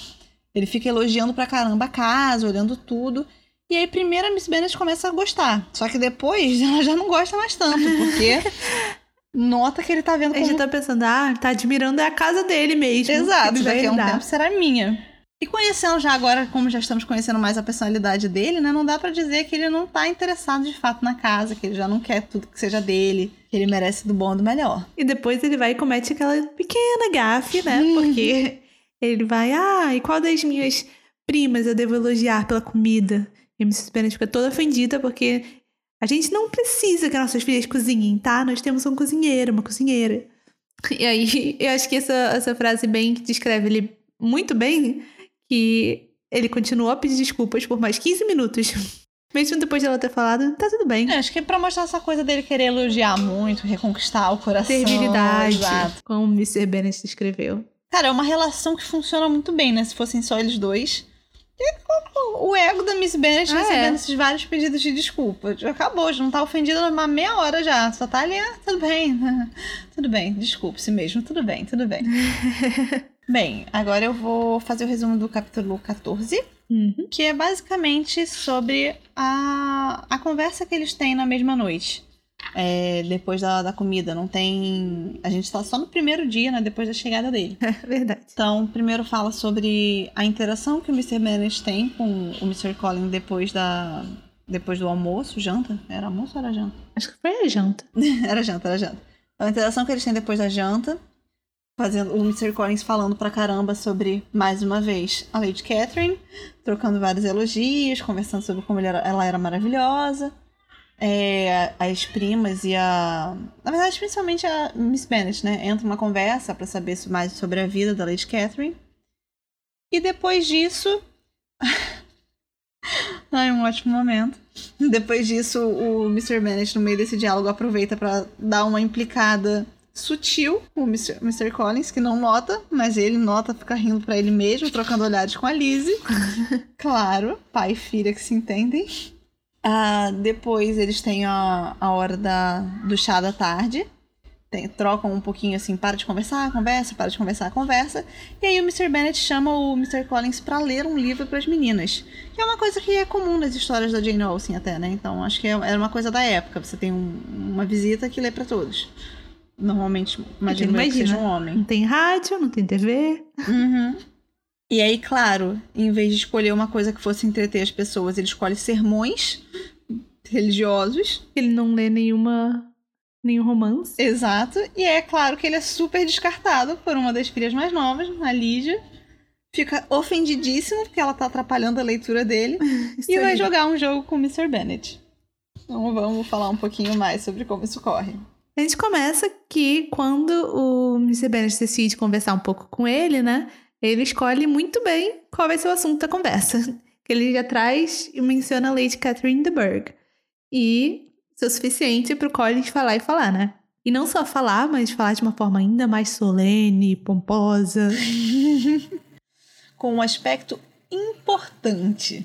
[SPEAKER 2] Ele fica elogiando pra caramba a casa, olhando tudo. E aí, primeiro a Miss Bennet começa a gostar. Só que depois ela já não gosta mais tanto, porque nota que ele tá vendo
[SPEAKER 1] Ele já
[SPEAKER 2] como...
[SPEAKER 1] tá pensando, ah, tá admirando é a casa dele mesmo.
[SPEAKER 2] Exato, daqui a um tempo será minha. E conhecendo já agora, como já estamos conhecendo mais a personalidade dele, né? Não dá pra dizer que ele não tá interessado de fato na casa, que ele já não quer tudo que seja dele, que ele merece do bom e do melhor.
[SPEAKER 1] E depois ele vai e comete aquela pequena gafe, né? Porque ele vai, ah, e qual das minhas primas eu devo elogiar pela comida? E a Mrs. Fica toda ofendida porque a gente não precisa que nossas filhas cozinhem, tá? Nós temos um cozinheiro, uma cozinheira. E aí, eu acho que essa, essa frase bem que descreve ele muito bem, que ele continuou a pedir desculpas por mais 15 minutos. Mesmo depois dela ter falado, tá tudo bem.
[SPEAKER 2] É, acho que é pra mostrar essa coisa dele querer elogiar muito, reconquistar o coração.
[SPEAKER 1] Servilidade,
[SPEAKER 2] Exato.
[SPEAKER 1] como o Mr. Bennet descreveu.
[SPEAKER 2] Cara, é uma relação que funciona muito bem, né? Se fossem só eles dois. E o ego da Miss Bennet
[SPEAKER 1] Ah,
[SPEAKER 2] recebendo
[SPEAKER 1] é.
[SPEAKER 2] esses vários pedidos de desculpa. Já Acabou, já não tá ofendida há meia hora já. Só tá ali, ah, tudo bem. tudo bem, desculpe-se mesmo. Tudo bem, tudo bem. bem, agora eu vou fazer o resumo do capítulo 14,
[SPEAKER 1] Uhum.
[SPEAKER 2] que é basicamente sobre a, a conversa que eles têm na mesma noite. É, depois da, da comida, não tem. A gente tá só no primeiro dia, né? Depois da chegada dele.
[SPEAKER 1] É verdade.
[SPEAKER 2] Então, primeiro fala sobre a interação que o Mr. Bennet tem com o Mr. Collins depois da depois do almoço, janta? Era almoço ou era janta?
[SPEAKER 1] Acho que foi a janta.
[SPEAKER 2] era janta, era janta. A interação que eles têm depois da janta, fazendo o Mr. Collins falando pra caramba sobre mais uma vez a Lady Catherine, trocando vários elogios, conversando sobre como era- ela era maravilhosa. É, as primas e a. Na verdade, principalmente a Miss Bennet, né? Entra uma conversa pra saber mais sobre a vida da Lady Catherine. E depois disso. Ai, um ótimo momento. Depois disso, o Mr. Bennet, no meio desse diálogo, aproveita pra dar uma implicada sutil o Mr. Mr. Collins, que não nota, mas ele nota, fica rindo pra ele mesmo, trocando olhares com a Lizzie. claro, pai e filha que se entendem. Ah, depois eles têm a, a hora da, do chá da tarde. Tem- trocam um pouquinho assim, para de conversar, conversa, para de conversar, conversa. E aí o Mr. Bennet chama o Mr. Collins pra ler um livro para as meninas. Que é uma coisa que é comum nas histórias da Jane Austen até, né? Então acho que é- era uma coisa da época. Você tem um- uma visita que lê pra todos. Normalmente, imagino eu que
[SPEAKER 1] imagina.
[SPEAKER 2] seja um homem.
[SPEAKER 1] Não tem rádio, não tem TV.
[SPEAKER 2] Uhum. E aí, claro, em vez de escolher uma coisa que fosse entreter as pessoas, ele escolhe sermões religiosos.
[SPEAKER 1] Ele não lê nenhuma. nenhum romance.
[SPEAKER 2] Exato. E é claro que ele é super descartado por uma das filhas mais novas, a Lídia. Fica ofendidíssimo porque ela tá atrapalhando a leitura dele. E vai
[SPEAKER 1] aí.
[SPEAKER 2] jogar um jogo com o Mr. Bennet. Então vamos falar um pouquinho mais sobre como isso corre.
[SPEAKER 1] A gente começa que quando o Mr. Bennet decide conversar um pouco com ele, né? Ele escolhe muito bem qual vai ser o assunto da conversa. Que ele já traz e menciona a Lady Catherine de Burgh. E isso é o suficiente pro Collins falar e falar, né? E não só falar, mas falar de uma forma ainda mais solene, pomposa.
[SPEAKER 2] com um aspecto importante.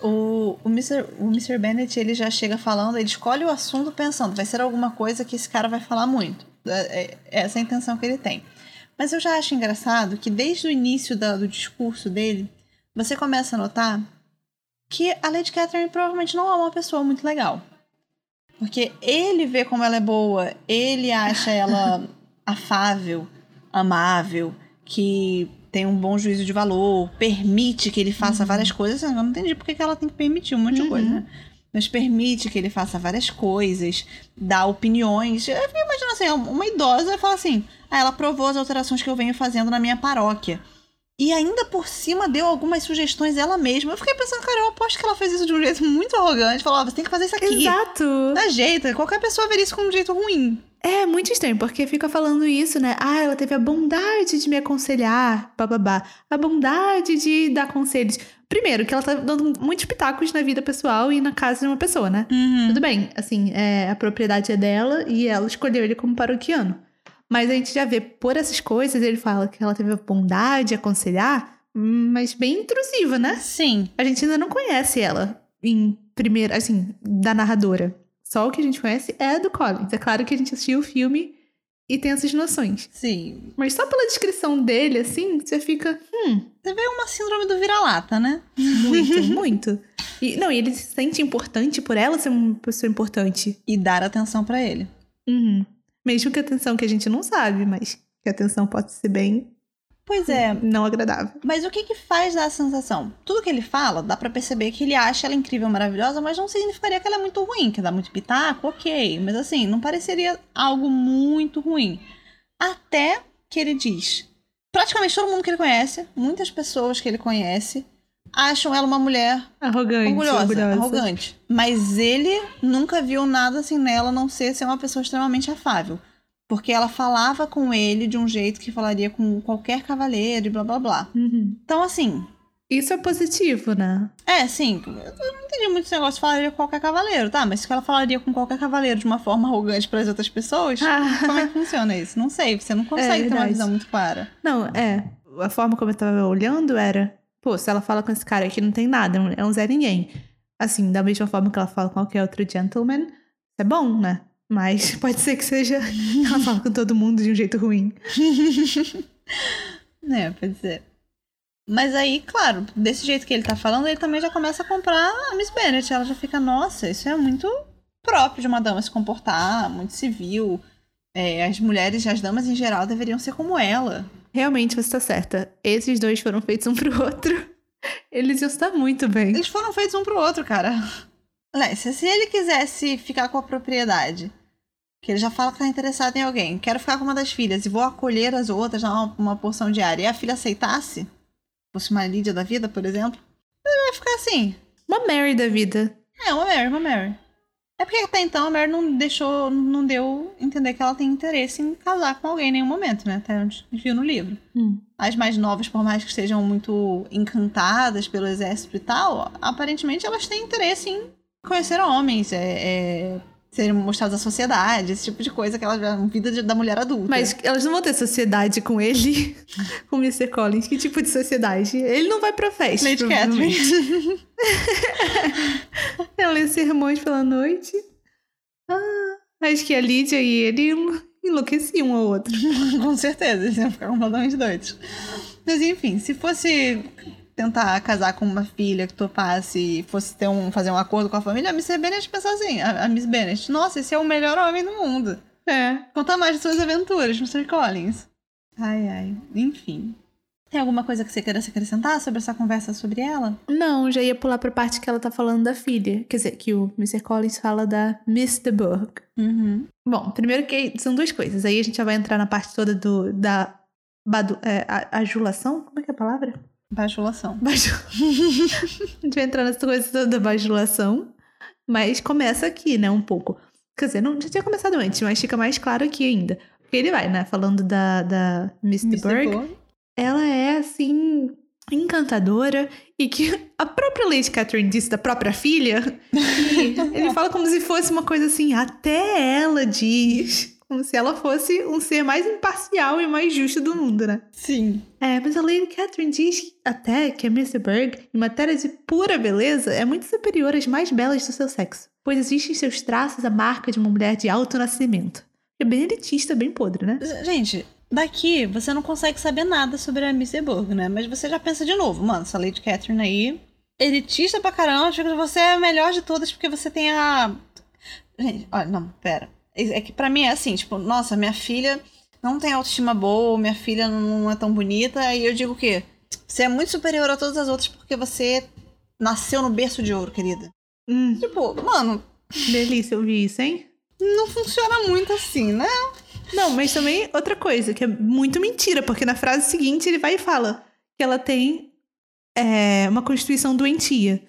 [SPEAKER 2] O, o, Mr., o Mr. Bennet ele já chega falando, ele escolhe o assunto pensando, vai ser alguma coisa que esse cara vai falar muito. É, é- essa é a intenção que ele tem. Mas eu já acho engraçado que desde o início da- do discurso dele, você começa a notar que a Lady Catherine provavelmente não é uma pessoa muito legal. Porque ele vê como ela é boa, ele acha ela afável, amável, que tem um bom juízo de valor, permite que ele faça
[SPEAKER 1] Uhum.
[SPEAKER 2] várias coisas. Eu não entendi porque que ela tem que permitir um monte de
[SPEAKER 1] Uhum.
[SPEAKER 2] coisa, né? Mas permite que ele faça várias coisas, dá opiniões. Eu fico imaginando assim, uma idosa fala assim: ah, ela aprovou as alterações que eu venho fazendo na minha paróquia. E ainda por cima deu algumas sugestões ela mesma. Eu fiquei pensando, cara, eu aposto que ela fez isso de um jeito muito arrogante. Falou, ó, você tem que fazer isso aqui.
[SPEAKER 1] Exato.
[SPEAKER 2] Dá jeito. Qualquer pessoa veria isso como um jeito ruim.
[SPEAKER 1] É muito estranho, porque fica falando isso, né? Ah, ela teve a bondade de me aconselhar, bababá. A bondade de dar conselhos. Primeiro, que ela tá dando muitos pitacos na vida pessoal e na casa de uma pessoa, né?
[SPEAKER 2] Uhum.
[SPEAKER 1] Tudo bem, assim, é, a propriedade é dela e ela escolheu ele como paroquiano. Mas a gente já vê por essas coisas, ele fala que ela teve a bondade de aconselhar, mas bem intrusiva, né?
[SPEAKER 2] Sim.
[SPEAKER 1] A gente ainda não conhece ela em primeira, assim, da narradora. Só o que a gente conhece é do Collins. É claro que a gente assistiu o filme e tem essas noções.
[SPEAKER 2] Sim.
[SPEAKER 1] Mas só pela descrição dele, assim, você fica, hum,
[SPEAKER 2] Você vê uma síndrome do vira-lata, né?
[SPEAKER 1] muito, muito. E, não, e ele se sente importante por ela ser uma pessoa importante.
[SPEAKER 2] E dar atenção pra ele.
[SPEAKER 1] Uhum. Mesmo que a atenção que a gente não sabe, mas que a atenção pode ser bem
[SPEAKER 2] Pois é.
[SPEAKER 1] não agradável.
[SPEAKER 2] Mas o que que faz dar a sensação? Tudo que ele fala, dá pra perceber que ele acha ela incrível, maravilhosa, mas não significaria que ela é muito ruim, que dá muito pitaco, ok. Mas assim, não pareceria algo muito ruim. Até que ele diz. Praticamente todo mundo que ele conhece, muitas pessoas que ele conhece, acham ela uma mulher
[SPEAKER 1] Arrogante,
[SPEAKER 2] orgulhosa,
[SPEAKER 1] orgulhosa.
[SPEAKER 2] arrogante. Mas ele nunca viu nada assim nela, a não ser ser uma pessoa extremamente afável. Porque ela falava com ele de um jeito que falaria com qualquer cavaleiro e blá blá blá.
[SPEAKER 1] Uhum.
[SPEAKER 2] Então, assim,
[SPEAKER 1] Isso é positivo, né?
[SPEAKER 2] é, sim, eu não entendi muito esse negócio de falaria com qualquer cavaleiro, tá? Mas se ela falaria com qualquer cavaleiro de uma forma arrogante para as outras pessoas, como é que funciona isso? Não sei, você não consegue ter uma visão muito clara.
[SPEAKER 1] Não, é. A forma como eu tava olhando era, pô, se ela fala com esse cara aqui não tem nada, é um Zé Ninguém. Assim, da mesma forma que ela fala com qualquer outro gentleman, é bom, né? Mas pode ser que seja. Ela fala com todo mundo de um jeito ruim.
[SPEAKER 2] É, pode ser. Mas aí, claro, desse jeito que ele tá falando, ele também já começa a comprar a Miss Bennet. Ela já fica, nossa, isso é muito próprio de uma dama se comportar, muito civil. É, as mulheres, as damas em geral, deveriam ser como ela.
[SPEAKER 1] Realmente você tá certa. Esses dois foram feitos um pro outro. Eles iam estar muito bem.
[SPEAKER 2] Eles foram feitos um pro outro, cara. Se se ele quisesse ficar com a propriedade, que ele já fala que tá interessado em alguém, quero ficar com uma das filhas e vou acolher as outras, dar uma, uma porção diária, e a filha aceitasse, fosse uma Lídia da vida, por exemplo, ele vai ficar assim.
[SPEAKER 1] Uma Mary da vida.
[SPEAKER 2] É, uma Mary, uma Mary. É porque até então a Mary não deixou, não deu entender que ela tem interesse em casar com alguém em nenhum momento, né? Até onde a gente viu no livro.
[SPEAKER 1] Hum.
[SPEAKER 2] As mais novas, por mais que estejam muito encantadas pelo exército e tal, aparentemente elas têm interesse em conhecer homens, é, é, serem mostrados à sociedade, esse tipo de coisa que elas a vida de- da mulher adulta.
[SPEAKER 1] Mas elas não vão ter sociedade com ele, com o Mr. Collins. Que tipo de sociedade? Ele não vai pra festa.
[SPEAKER 2] Lady. Catherine.
[SPEAKER 1] Ela lê sermões pela noite. Ah, acho que a Lídia e ele enlouqueciam um ao outro.
[SPEAKER 2] com certeza, eles iam ficar completamente doidos. Mas enfim, se fosse tentar casar com uma filha que topasse e fosse ter um, fazer um acordo com a família, a Miss Bennet pensar assim, a, a Miss Bennet, nossa, esse é o melhor homem do mundo.
[SPEAKER 1] É.
[SPEAKER 2] Conta mais de suas aventuras, Mr. Collins. Ai, ai. Enfim. Tem alguma coisa que você queira se acrescentar sobre essa conversa sobre ela?
[SPEAKER 1] Não, já ia pular pra parte que ela tá falando da filha. Quer dizer, que o Mr. Collins fala da Miss de Bourgh.
[SPEAKER 2] Uhum.
[SPEAKER 1] Bom, primeiro que são duas coisas. Aí a gente já vai entrar na parte toda do da badu, é, a- adulação. Como é que é a palavra?
[SPEAKER 2] Bajulação.
[SPEAKER 1] Baju... a gente vai entrar nessa coisa toda da bajulação. Mas começa aqui, né, um pouco. Quer dizer, não, já tinha começado antes, mas fica mais claro aqui ainda. Porque ele vai, né, falando da, da Miss de Bourgh. ela é assim encantadora e que a própria Lady Catherine disse da própria filha ele fala como se fosse uma coisa assim até ela diz como se ela fosse um ser mais imparcial e mais justo do mundo, né?
[SPEAKER 2] Sim.
[SPEAKER 1] É, mas a Lady Catherine diz até que a Mr. Berg, em matéria de pura beleza, é muito superior às mais belas do seu sexo, pois existe em seus traços a marca de uma mulher de alto nascimento. É bem elitista, bem podre, né?
[SPEAKER 2] Gente, daqui você não consegue saber nada sobre a Miss Eborg, né? Mas você já pensa de novo, mano, essa Lady Catherine aí, elitista pra caramba, acho que você é a melhor de todas porque você tem a. Gente, olha, não, pera. É é que pra mim é assim, tipo, nossa, minha filha não tem autoestima boa, minha filha não é tão bonita, aí eu digo o quê? Você é muito superior a todas as outras porque você nasceu no berço de ouro, querida.
[SPEAKER 1] Hum,
[SPEAKER 2] Tipo, mano,
[SPEAKER 1] delícia ouvir isso, hein?
[SPEAKER 2] não funciona muito assim, né?
[SPEAKER 1] Não, mas também outra coisa, que é muito mentira, porque na frase seguinte ele vai e fala que ela tem é, uma constituição doentia.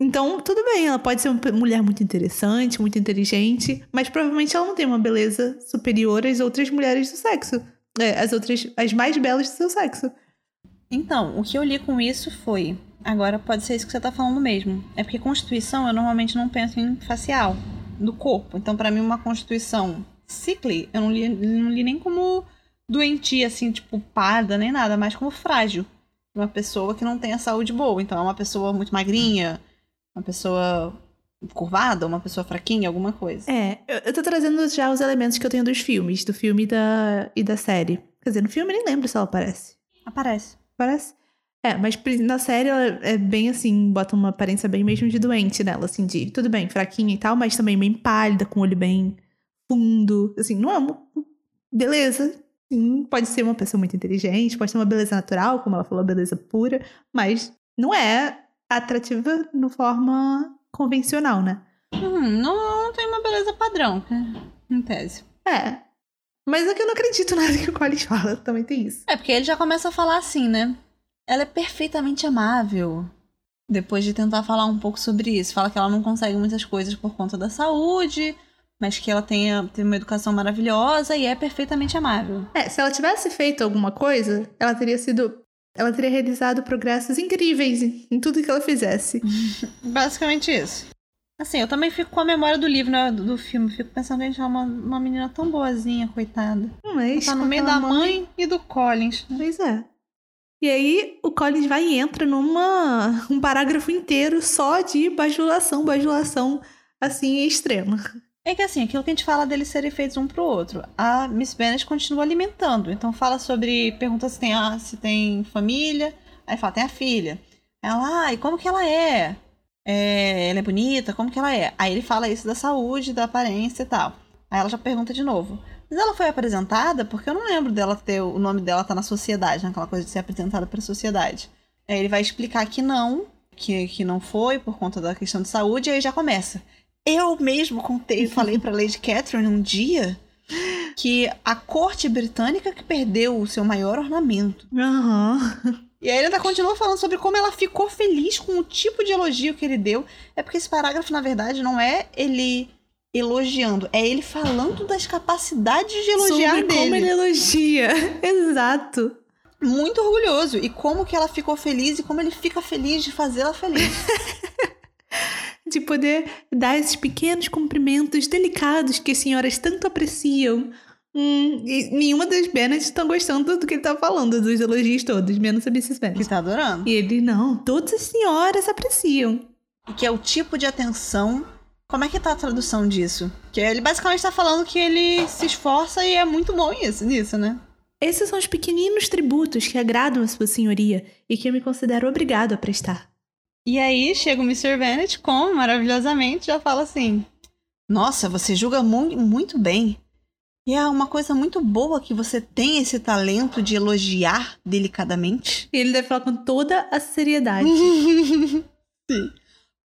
[SPEAKER 1] Então, tudo bem, ela pode ser uma mulher muito interessante, muito inteligente, mas provavelmente ela não tem uma beleza superior às outras mulheres do sexo. É, as outras, as mais belas do seu sexo.
[SPEAKER 2] Então, o que eu li com isso foi. Agora pode ser isso que você tá falando mesmo. É porque constituição eu normalmente não penso em facial, do corpo. Então, pra mim, uma constituição sickly, eu não li, não li nem como doentia, assim, tipo, parda, nem nada, mas como frágil. Uma pessoa que não tem a saúde boa. Então, é uma pessoa muito magrinha, uma pessoa curvada, uma pessoa fraquinha, alguma coisa.
[SPEAKER 1] É, eu, eu tô trazendo já os elementos que eu tenho dos filmes, do filme e da, e da série. Quer dizer, no filme eu nem lembro se ela aparece.
[SPEAKER 2] Aparece.
[SPEAKER 1] Parece. É, mas na série ela é bem assim, bota uma aparência bem mesmo de doente nela, assim, de tudo bem, fraquinha e tal, mas também bem pálida, com o olho bem fundo. Assim, não é uma. Beleza. Sim, pode ser uma pessoa muito inteligente, pode ser uma beleza natural, como ela falou, beleza pura, mas não é atrativa no forma convencional, né?
[SPEAKER 2] Hum, não, não tem uma beleza padrão, né? em tese.
[SPEAKER 1] É. Mas é que eu não acredito nada que o Collins fala, também tem isso.
[SPEAKER 2] É, porque ele já começa a falar assim, né? Ela é perfeitamente amável. Depois de tentar falar um pouco sobre isso. Fala que ela não consegue muitas coisas por conta da saúde, mas que ela tenha, tem uma educação maravilhosa e é perfeitamente amável.
[SPEAKER 1] É, se ela tivesse feito alguma coisa, ela teria sido. Ela teria realizado progressos incríveis em, tudo que ela fizesse.
[SPEAKER 2] Basicamente isso. Assim, eu também fico com a memória do livro, né, do, do filme. Fico pensando, gente, é uma, uma menina tão boazinha, coitada.
[SPEAKER 1] Mas
[SPEAKER 2] Tá no meio da mãe e do Collins.
[SPEAKER 1] Pois é. E aí o Collins vai e entra numa um parágrafo inteiro só de bajulação, bajulação assim extrema.
[SPEAKER 2] É que assim, aquilo que a gente fala deles serem feitos um pro outro. A Miss Bennet continua alimentando. Então fala sobre. Pergunta se tem, a, se tem família. Aí fala, tem a filha. Ela, ah, e como que ela é? É, Ela é bonita? Como que ela é? Aí ele fala isso da saúde, da aparência e tal. Aí ela já pergunta de novo. Mas ela foi apresentada? Porque eu não lembro dela ter. O nome dela tá na sociedade, naquela coisa de ser apresentada pra sociedade. Aí ele vai explicar que não, que, que não foi por conta da questão de saúde, e aí já começa. Eu mesmo contei, falei pra Lady Catherine um dia que a corte britânica que perdeu o seu maior ornamento.
[SPEAKER 1] Aham.
[SPEAKER 2] E aí ele ainda continua falando sobre como ela ficou feliz com o tipo de elogio que ele deu. É porque esse parágrafo, na verdade, não é ele elogiando, é ele falando das capacidades de elogiar
[SPEAKER 1] Sobre
[SPEAKER 2] dele.
[SPEAKER 1] como ele elogia. Exato.
[SPEAKER 2] Muito orgulhoso. E como que ela ficou feliz e como ele fica feliz de fazê-la feliz.
[SPEAKER 1] De poder dar esses pequenos cumprimentos delicados que as senhoras tanto apreciam. Hum, e nenhuma das Bennet estão gostando do que ele tá falando, dos elogios todos, menos a Mrs.
[SPEAKER 2] que
[SPEAKER 1] Bennet.
[SPEAKER 2] tá adorando.
[SPEAKER 1] E ele, não, todas as senhoras apreciam.
[SPEAKER 2] E que é o tipo de atenção. Como é que tá a tradução disso? Que ele basicamente tá falando que ele se esforça e é muito bom isso, nisso, né?
[SPEAKER 1] Esses são os pequeninos tributos que agradam a sua senhoria e que eu me considero obrigado a prestar.
[SPEAKER 2] E aí chega o Mr. Bennet, como maravilhosamente, já fala assim: Nossa, você julga mu muito bem. E é uma coisa muito boa que você tem esse talento de elogiar delicadamente.
[SPEAKER 1] E ele deve falar com toda a seriedade.
[SPEAKER 2] Sim.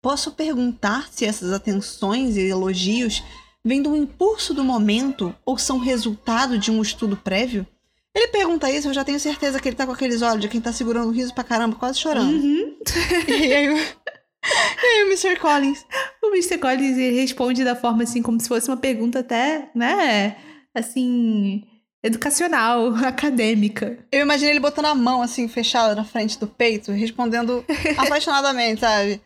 [SPEAKER 2] Posso perguntar se essas atenções e elogios vêm do impulso do momento ou são resultado de um estudo prévio? Ele pergunta isso, eu já tenho certeza que ele tá com aqueles olhos de quem tá segurando o riso pra caramba, quase chorando.
[SPEAKER 1] Uhum.
[SPEAKER 2] e, aí, o- e aí o Mr. Collins.
[SPEAKER 1] O Mr. Collins responde da forma assim, como se fosse uma pergunta até, né? Assim, educacional, acadêmica.
[SPEAKER 2] Eu imagino ele botando a mão assim, fechada na frente do peito, respondendo apaixonadamente, sabe?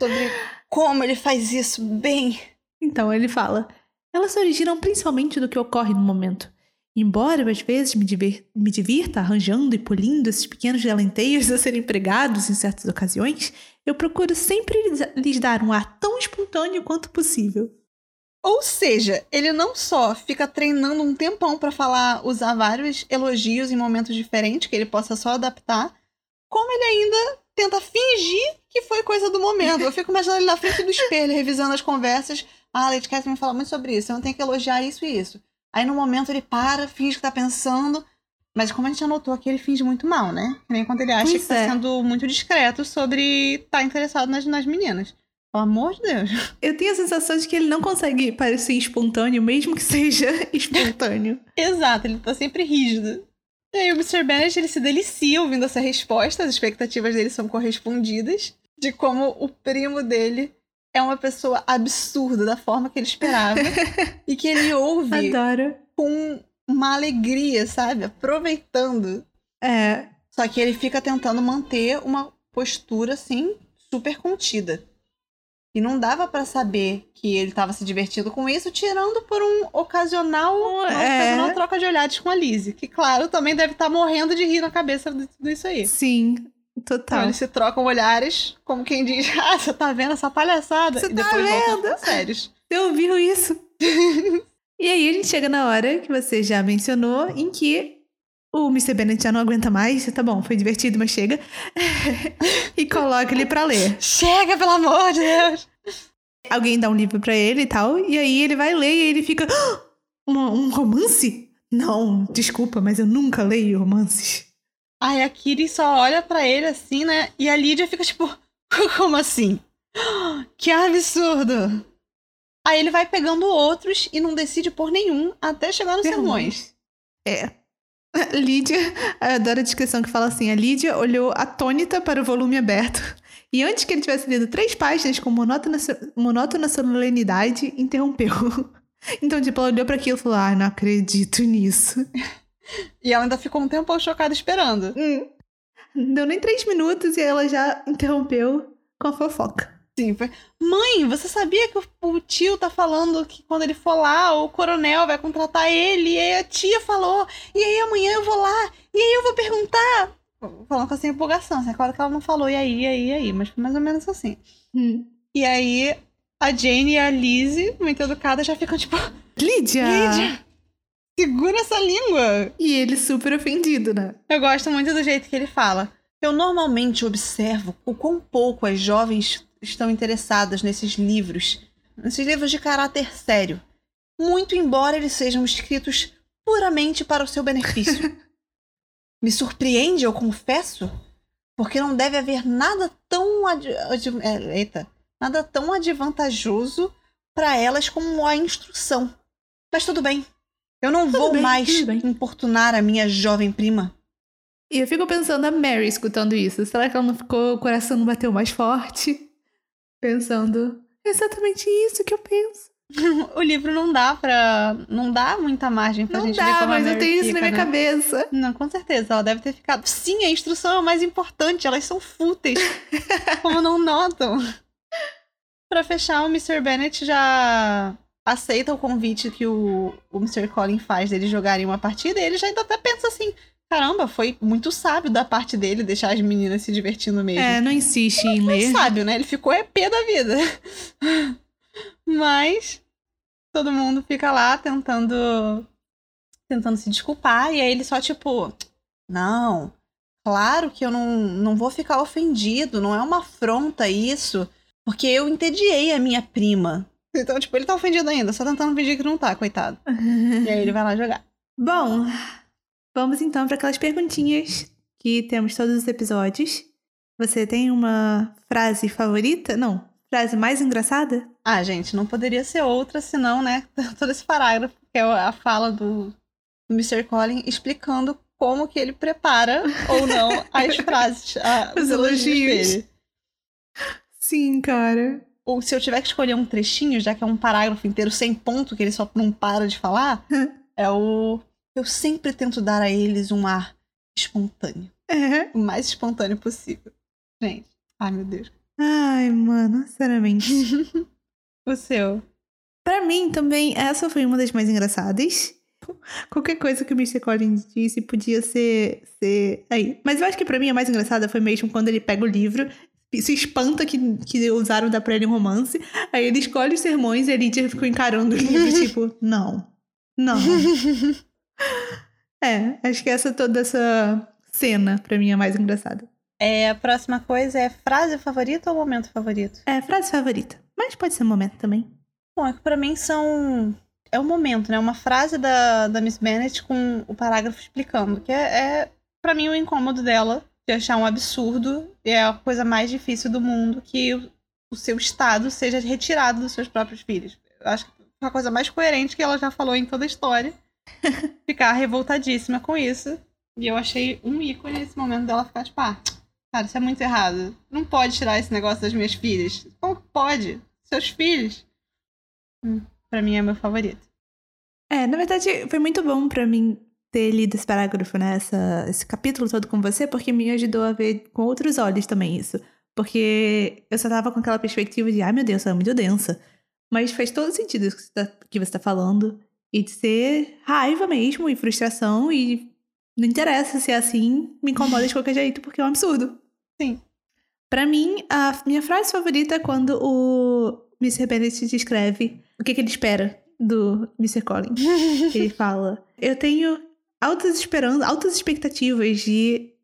[SPEAKER 2] Sobre como ele faz isso bem.
[SPEAKER 1] Então ele fala: elas se originam principalmente do que ocorre no momento. Embora eu às vezes me, diver- me divirta arranjando e polindo esses pequenos galanteios a serem empregados em certas ocasiões, eu procuro sempre lhes, dar um ar tão espontâneo quanto possível.
[SPEAKER 2] Ou seja, ele não só fica treinando um tempão pra falar, usar vários elogios em momentos diferentes, que ele possa só adaptar, como ele ainda tenta fingir que foi coisa do momento. Eu fico imaginando ele na frente do espelho, revisando as conversas. Ah, a Lady Catherine fala muito sobre isso, eu tenho que elogiar isso e isso. Aí no momento ele para, finge que tá pensando. Mas como a gente anotou aqui, ele finge muito mal, né? Que nem quando ele acha
[SPEAKER 1] Pois
[SPEAKER 2] que tá
[SPEAKER 1] é.
[SPEAKER 2] sendo muito discreto sobre estar interessado nas, nas meninas. Pelo amor de Deus.
[SPEAKER 1] Eu tenho a sensação de que ele não consegue parecer espontâneo, mesmo que seja espontâneo.
[SPEAKER 2] Exato, ele tá sempre rígido. E aí o Mr. Bennet, ele se delicia ouvindo essa resposta, as expectativas dele são correspondidas, de como o primo dele é uma pessoa absurda da forma que ele esperava, e que ele ouve
[SPEAKER 1] Adoro.
[SPEAKER 2] com uma alegria, sabe? Aproveitando.
[SPEAKER 1] É,
[SPEAKER 2] Só que ele fica tentando manter uma postura, assim, super contida. E não dava pra saber que ele tava se divertindo com isso, tirando por um ocasional, uma
[SPEAKER 1] é.
[SPEAKER 2] ocasional troca de olhares com a Lizzie. Que, claro, também deve estar morrendo de rir na cabeça de tudo isso aí.
[SPEAKER 1] sim,
[SPEAKER 2] Então
[SPEAKER 1] total.
[SPEAKER 2] eles se trocam olhares, como quem diz, ah, você tá vendo essa palhaçada?
[SPEAKER 1] Você
[SPEAKER 2] e
[SPEAKER 1] tá vendo?
[SPEAKER 2] sérios.
[SPEAKER 1] Você ouviu isso? e aí a gente chega na hora que você já mencionou, em que o Mr. Bennett já não aguenta mais. Tá bom, foi divertido, mas chega. e coloca ele pra ler.
[SPEAKER 2] Chega, pelo amor de Deus!
[SPEAKER 1] Alguém dá um livro pra ele e tal, e aí ele vai ler e ele fica. "Ah, uma- um romance? Não, desculpa, mas eu nunca leio romances.
[SPEAKER 2] Aí a Kiri só olha pra ele assim, né? E a Lídia fica tipo, como assim? Que absurdo! Aí ele vai pegando outros e não decide por nenhum até chegar nos sermões.
[SPEAKER 1] É. Lídia, adoro a descrição que fala assim: a Lídia olhou atônita para o volume aberto. E antes que ele tivesse lido três páginas com monótona, monótona solenidade, interrompeu. Então, tipo, ela olhou para aquilo e falou: Ah, não acredito nisso.
[SPEAKER 2] E ela ainda ficou um tempo chocada esperando.
[SPEAKER 1] Hum. Não deu nem três minutos e ela já interrompeu com a fofoca.
[SPEAKER 2] Sim, foi. Mãe, você sabia que o, tio tá falando que quando ele for lá, o coronel vai contratar ele? E aí a tia falou. E aí amanhã eu vou lá. E aí eu vou perguntar. Falando com essa empolgação. Assim, é claro que ela não falou e aí, e aí, e aí. Mas foi mais ou menos assim.
[SPEAKER 1] Hum.
[SPEAKER 2] E aí a Jane e a Lizzie, muito educadas, já ficam tipo:
[SPEAKER 1] Lídia!
[SPEAKER 2] Lídia, segura essa língua.
[SPEAKER 1] E ele super ofendido, né?
[SPEAKER 2] Eu gosto muito do jeito que ele fala. Eu normalmente observo o quão pouco as jovens estão interessadas nesses livros, nesses livros de caráter sério, muito embora eles sejam escritos puramente para o seu benefício. Me surpreende, eu confesso, porque não deve haver nada tão ad... é, eita, nada tão advantajoso para elas como a instrução. Mas tudo bem. Eu não vou
[SPEAKER 1] bem,
[SPEAKER 2] mais
[SPEAKER 1] tudo
[SPEAKER 2] importunar a minha jovem prima.
[SPEAKER 1] E eu fico pensando a Mary escutando isso. Será que ela não ficou, o coração não bateu mais forte? Pensando, "É exatamente isso que eu penso.
[SPEAKER 2] O livro não dá pra. Não dá muita margem pra
[SPEAKER 1] não
[SPEAKER 2] gente ver
[SPEAKER 1] dá,
[SPEAKER 2] como a
[SPEAKER 1] mas eu tenho isso na
[SPEAKER 2] fica,
[SPEAKER 1] minha
[SPEAKER 2] né?
[SPEAKER 1] cabeça.
[SPEAKER 2] Não, com certeza. Ela deve ter ficado. Sim, a instrução é o mais importante. Elas são fúteis. como não notam. Pra fechar, o Mr. Bennet já aceita o convite que o, o Mr. Colin faz deles jogarem uma partida. E ele já ainda até pensa assim: caramba, foi muito sábio da parte dele deixar as meninas se divertindo mesmo.
[SPEAKER 1] É, não insiste em
[SPEAKER 2] Muito
[SPEAKER 1] ler.
[SPEAKER 2] sábio, né? Ele ficou é pé da vida. Mas todo mundo fica lá tentando tentando se desculpar e aí ele só tipo, não, claro que eu não, não vou ficar ofendido, não é uma afronta isso, porque eu entediei a minha prima. Então, tipo, ele tá ofendido ainda, só tentando fingir que não tá, coitado. E aí ele vai lá jogar.
[SPEAKER 1] Bom, vamos então para aquelas perguntinhas que temos todos os episódios. Você tem uma frase favorita? Não, frase mais engraçada?
[SPEAKER 2] Ah, gente, não poderia ser outra senão, né? Todo esse parágrafo, que é a fala do, do Mr. Colin explicando como que ele prepara ou não as frases, a- os
[SPEAKER 1] Os
[SPEAKER 2] elogios
[SPEAKER 1] elogios.
[SPEAKER 2] dele.
[SPEAKER 1] Sim, cara.
[SPEAKER 2] Ou se eu tiver que escolher um trechinho, já que é um parágrafo inteiro sem ponto, que ele só não para de falar, é o. Eu sempre tento dar a eles um ar espontâneo.
[SPEAKER 1] É.
[SPEAKER 2] O mais espontâneo possível. Gente, ai meu Deus.
[SPEAKER 1] Ai, mano, sinceramente.
[SPEAKER 2] O seu.
[SPEAKER 1] Pra mim também, essa foi uma das mais engraçadas. Qualquer coisa que o Mr. Collins disse podia ser, ser aí. Mas eu acho que pra mim a mais engraçada foi mesmo quando ele pega o livro, se espanta que, que usaram da pra ele um romance, aí ele escolhe os sermões e a Lydia ficou encarando o livro, tipo, não, não. é, acho que essa toda essa cena pra mim é mais engraçada.
[SPEAKER 2] É, a próxima coisa é frase favorita ou momento favorito?
[SPEAKER 1] É, frase favorita. Mas pode ser momento também.
[SPEAKER 2] Bom, é que pra mim são é o momento, né? Uma frase da, da Miss Bennet com o parágrafo explicando, que é, é para mim o incômodo dela de achar um absurdo e é a coisa mais difícil do mundo que o, seu estado seja retirado dos seus próprios filhos. Eu acho que é a coisa mais coerente que ela já falou em toda a história. ficar revoltadíssima com isso. E eu achei um ícone nesse momento dela ficar tipo, ah, cara, isso é muito errado. Não pode tirar esse negócio das minhas filhas. Como pode? Seus filhos. Hum, pra mim é meu favorito.
[SPEAKER 1] É, na verdade, foi muito bom para mim ter lido esse parágrafo, né? Essa, esse capítulo todo com você, porque me ajudou a ver com outros olhos também isso. Porque eu só tava com aquela perspectiva de, ai meu Deus, ela é muito densa. Mas faz todo sentido isso que você, tá, que você tá falando. E de ser raiva mesmo, e frustração, e não interessa se é assim, me incomoda de qualquer jeito, porque é um absurdo.
[SPEAKER 2] Sim.
[SPEAKER 1] Para mim, a minha frase favorita é quando o Mr. Bennett descreve o que, que ele espera do Mr. Collins. ele fala: Eu tenho altas esperanças, altas expectativas de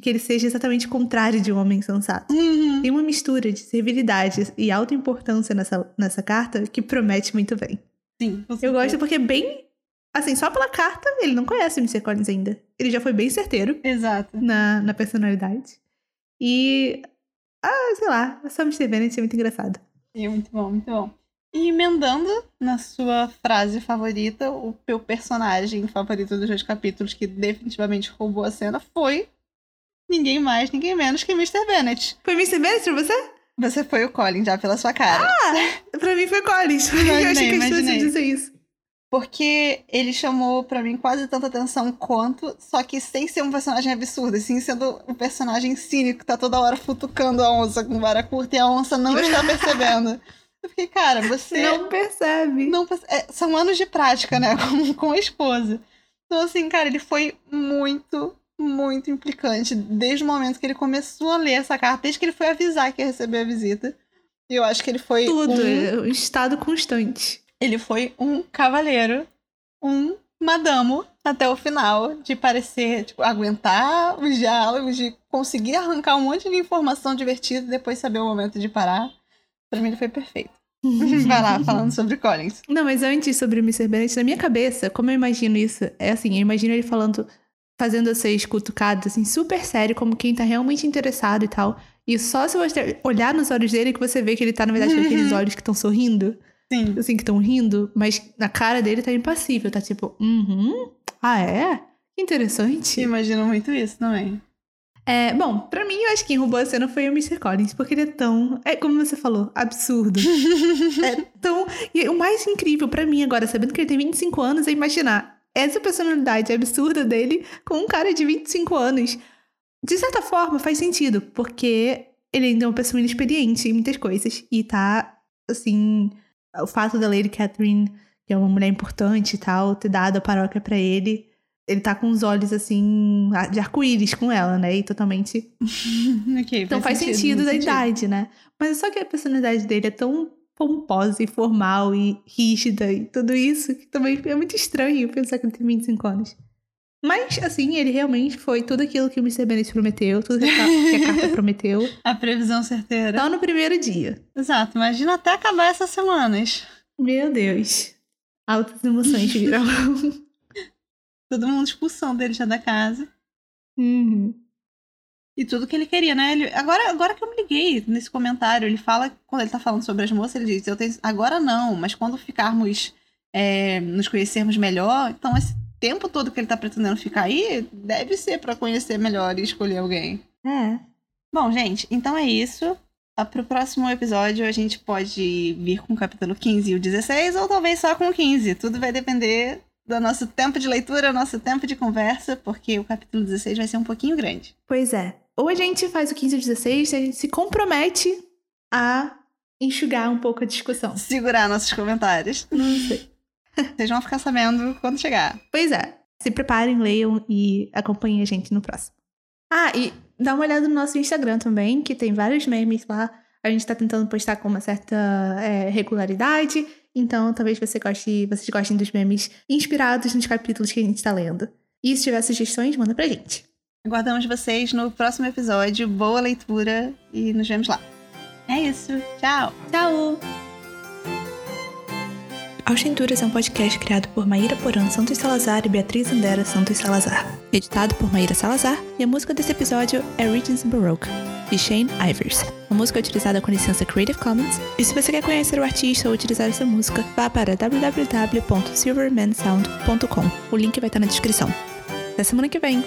[SPEAKER 1] que ele seja exatamente o contrário de um homem sensato.
[SPEAKER 2] Uhum.
[SPEAKER 1] Tem uma mistura de servilidade e alta importância nessa, nessa carta que promete muito bem.
[SPEAKER 2] Sim.
[SPEAKER 1] Eu gosto porque é bem. Assim, só pela carta, ele não conhece o Mr. Collins ainda. Ele já foi bem certeiro
[SPEAKER 2] Exato.
[SPEAKER 1] na, na personalidade. E. Ah, sei lá, só Mr. Bennett é muito engraçado.
[SPEAKER 2] É muito bom, muito bom. E emendando na sua frase favorita, o meu personagem favorito dos dois capítulos, que definitivamente roubou a cena, foi ninguém mais, ninguém menos que Mr. Bennett.
[SPEAKER 1] Foi Mr. Bennett pra você?
[SPEAKER 2] Você foi o Colin já pela sua cara.
[SPEAKER 1] Ah, pra mim foi Collins. eu
[SPEAKER 2] Imaginei,
[SPEAKER 1] achei que
[SPEAKER 2] imaginei.
[SPEAKER 1] de dizer isso.
[SPEAKER 2] Porque ele chamou pra mim quase tanta atenção quanto, só que sem ser um personagem absurdo, assim sendo um personagem cínico que tá toda hora futucando a onça com vara curta e a onça não está percebendo. Eu fiquei, cara, você
[SPEAKER 1] Não percebe.
[SPEAKER 2] não é, são anos de prática, né, com, com a esposa. Então, assim, cara, ele foi muito, muito implicante desde o momento que ele começou a ler essa carta, desde que ele foi avisar que ia receber a visita. E eu acho que ele foi
[SPEAKER 1] Tudo,
[SPEAKER 2] um
[SPEAKER 1] é um estado constante.
[SPEAKER 2] ele foi um cavaleiro, um madamo até o final, de parecer, tipo, aguentar os diálogos, de conseguir arrancar um monte de informação divertida e depois saber o momento de parar. Pra mim ele foi perfeito. Vai lá, falando sobre Collins.
[SPEAKER 1] Não, mas antes sobre o Mr. Bennett, na minha cabeça, como eu imagino isso, é assim, eu imagino ele falando, fazendo essas cutucadas, assim, super sério, como quem tá realmente interessado e tal. E só se você olhar nos olhos dele que você vê que ele tá, na verdade, com aqueles olhos que estão sorrindo,
[SPEAKER 2] Sim.
[SPEAKER 1] assim, que estão rindo, mas na cara dele tá impassível, tá tipo, uhum, ah é? Que interessante.
[SPEAKER 2] Imagino muito isso também.
[SPEAKER 1] É, bom, pra mim, eu acho que quem roubou a cena foi o Mr. Collins, porque ele é tão, é como você falou, absurdo. é tão. E o mais incrível pra mim agora, sabendo que ele tem 25 anos, é imaginar essa personalidade absurda dele com um cara de 25 anos. De certa forma, faz sentido, porque ele ainda é uma pessoa inexperiente em muitas coisas. E tá, assim, o fato da Lady Catherine, que é uma mulher importante e tal, ter dado a paróquia pra ele. Ele tá com os olhos, assim, de arco-íris com ela, né? E totalmente
[SPEAKER 2] ok,
[SPEAKER 1] então faz sentido, da idade, né? Mas só que a personalidade dele é tão pomposa e formal e rígida e tudo isso que também é muito estranho pensar que ele tem 25 anos. Mas, assim, ele realmente foi tudo aquilo que o Mr. Bennett prometeu, tudo que a, que a carta prometeu,
[SPEAKER 2] A previsão certeira.
[SPEAKER 1] só no primeiro dia.
[SPEAKER 2] Exato, imagina até acabar essas semanas.
[SPEAKER 1] Meu Deus. Altas emoções viram.
[SPEAKER 2] Todo mundo expulsando ele já da casa.
[SPEAKER 1] uhum.
[SPEAKER 2] E tudo que ele queria, né? Ele, agora, agora que eu me liguei nesse comentário, ele fala, quando ele tá falando sobre as moças, ele diz, eu tenho, agora não, mas quando ficarmos, é, nos conhecermos melhor, então esse tempo todo que ele tá pretendendo ficar aí, deve ser pra conhecer melhor e escolher alguém.
[SPEAKER 1] É.
[SPEAKER 2] Bom, gente, então é isso. Ah, Pro próximo episódio a gente pode vir com o capítulo 15 e o 16, ou talvez só com o 15. Tudo vai depender do nosso tempo de leitura, nosso tempo de conversa, porque o capítulo 16 vai ser um pouquinho grande.
[SPEAKER 1] Pois é. Ou a gente faz o 15 ou 16 e a gente se compromete a enxugar um pouco a discussão.
[SPEAKER 2] Segurar nossos comentários.
[SPEAKER 1] Não sei.
[SPEAKER 2] Vocês vão ficar sabendo quando chegar.
[SPEAKER 1] Pois é. Se preparem, leiam e acompanhem a gente no próximo. Ah, e dá uma olhada no nosso Instagram também, que tem vários memes lá. A gente tá tentando postar com uma certa é, regularidade. Então, talvez você goste, vocês gostem dos memes inspirados nos capítulos que a gente tá lendo. E se tiver sugestões, manda pra gente.
[SPEAKER 2] Aguardamos vocês no próximo episódio. Boa leitura e nos vemos lá. É isso. Tchau!
[SPEAKER 1] Tchau! Austinturas é um podcast criado por Maíra Porã Santos Salazar e Beatriz Andera Santos Salazar. Editado por Maíra Salazar e a música desse episódio é Regions Baroque, de Shane Ivers. A música é utilizada com licença Creative Commons. E se você quer conhecer o artista ou utilizar essa música, vá para www.silvermansound.com. O link vai estar na descrição. Até semana que vem!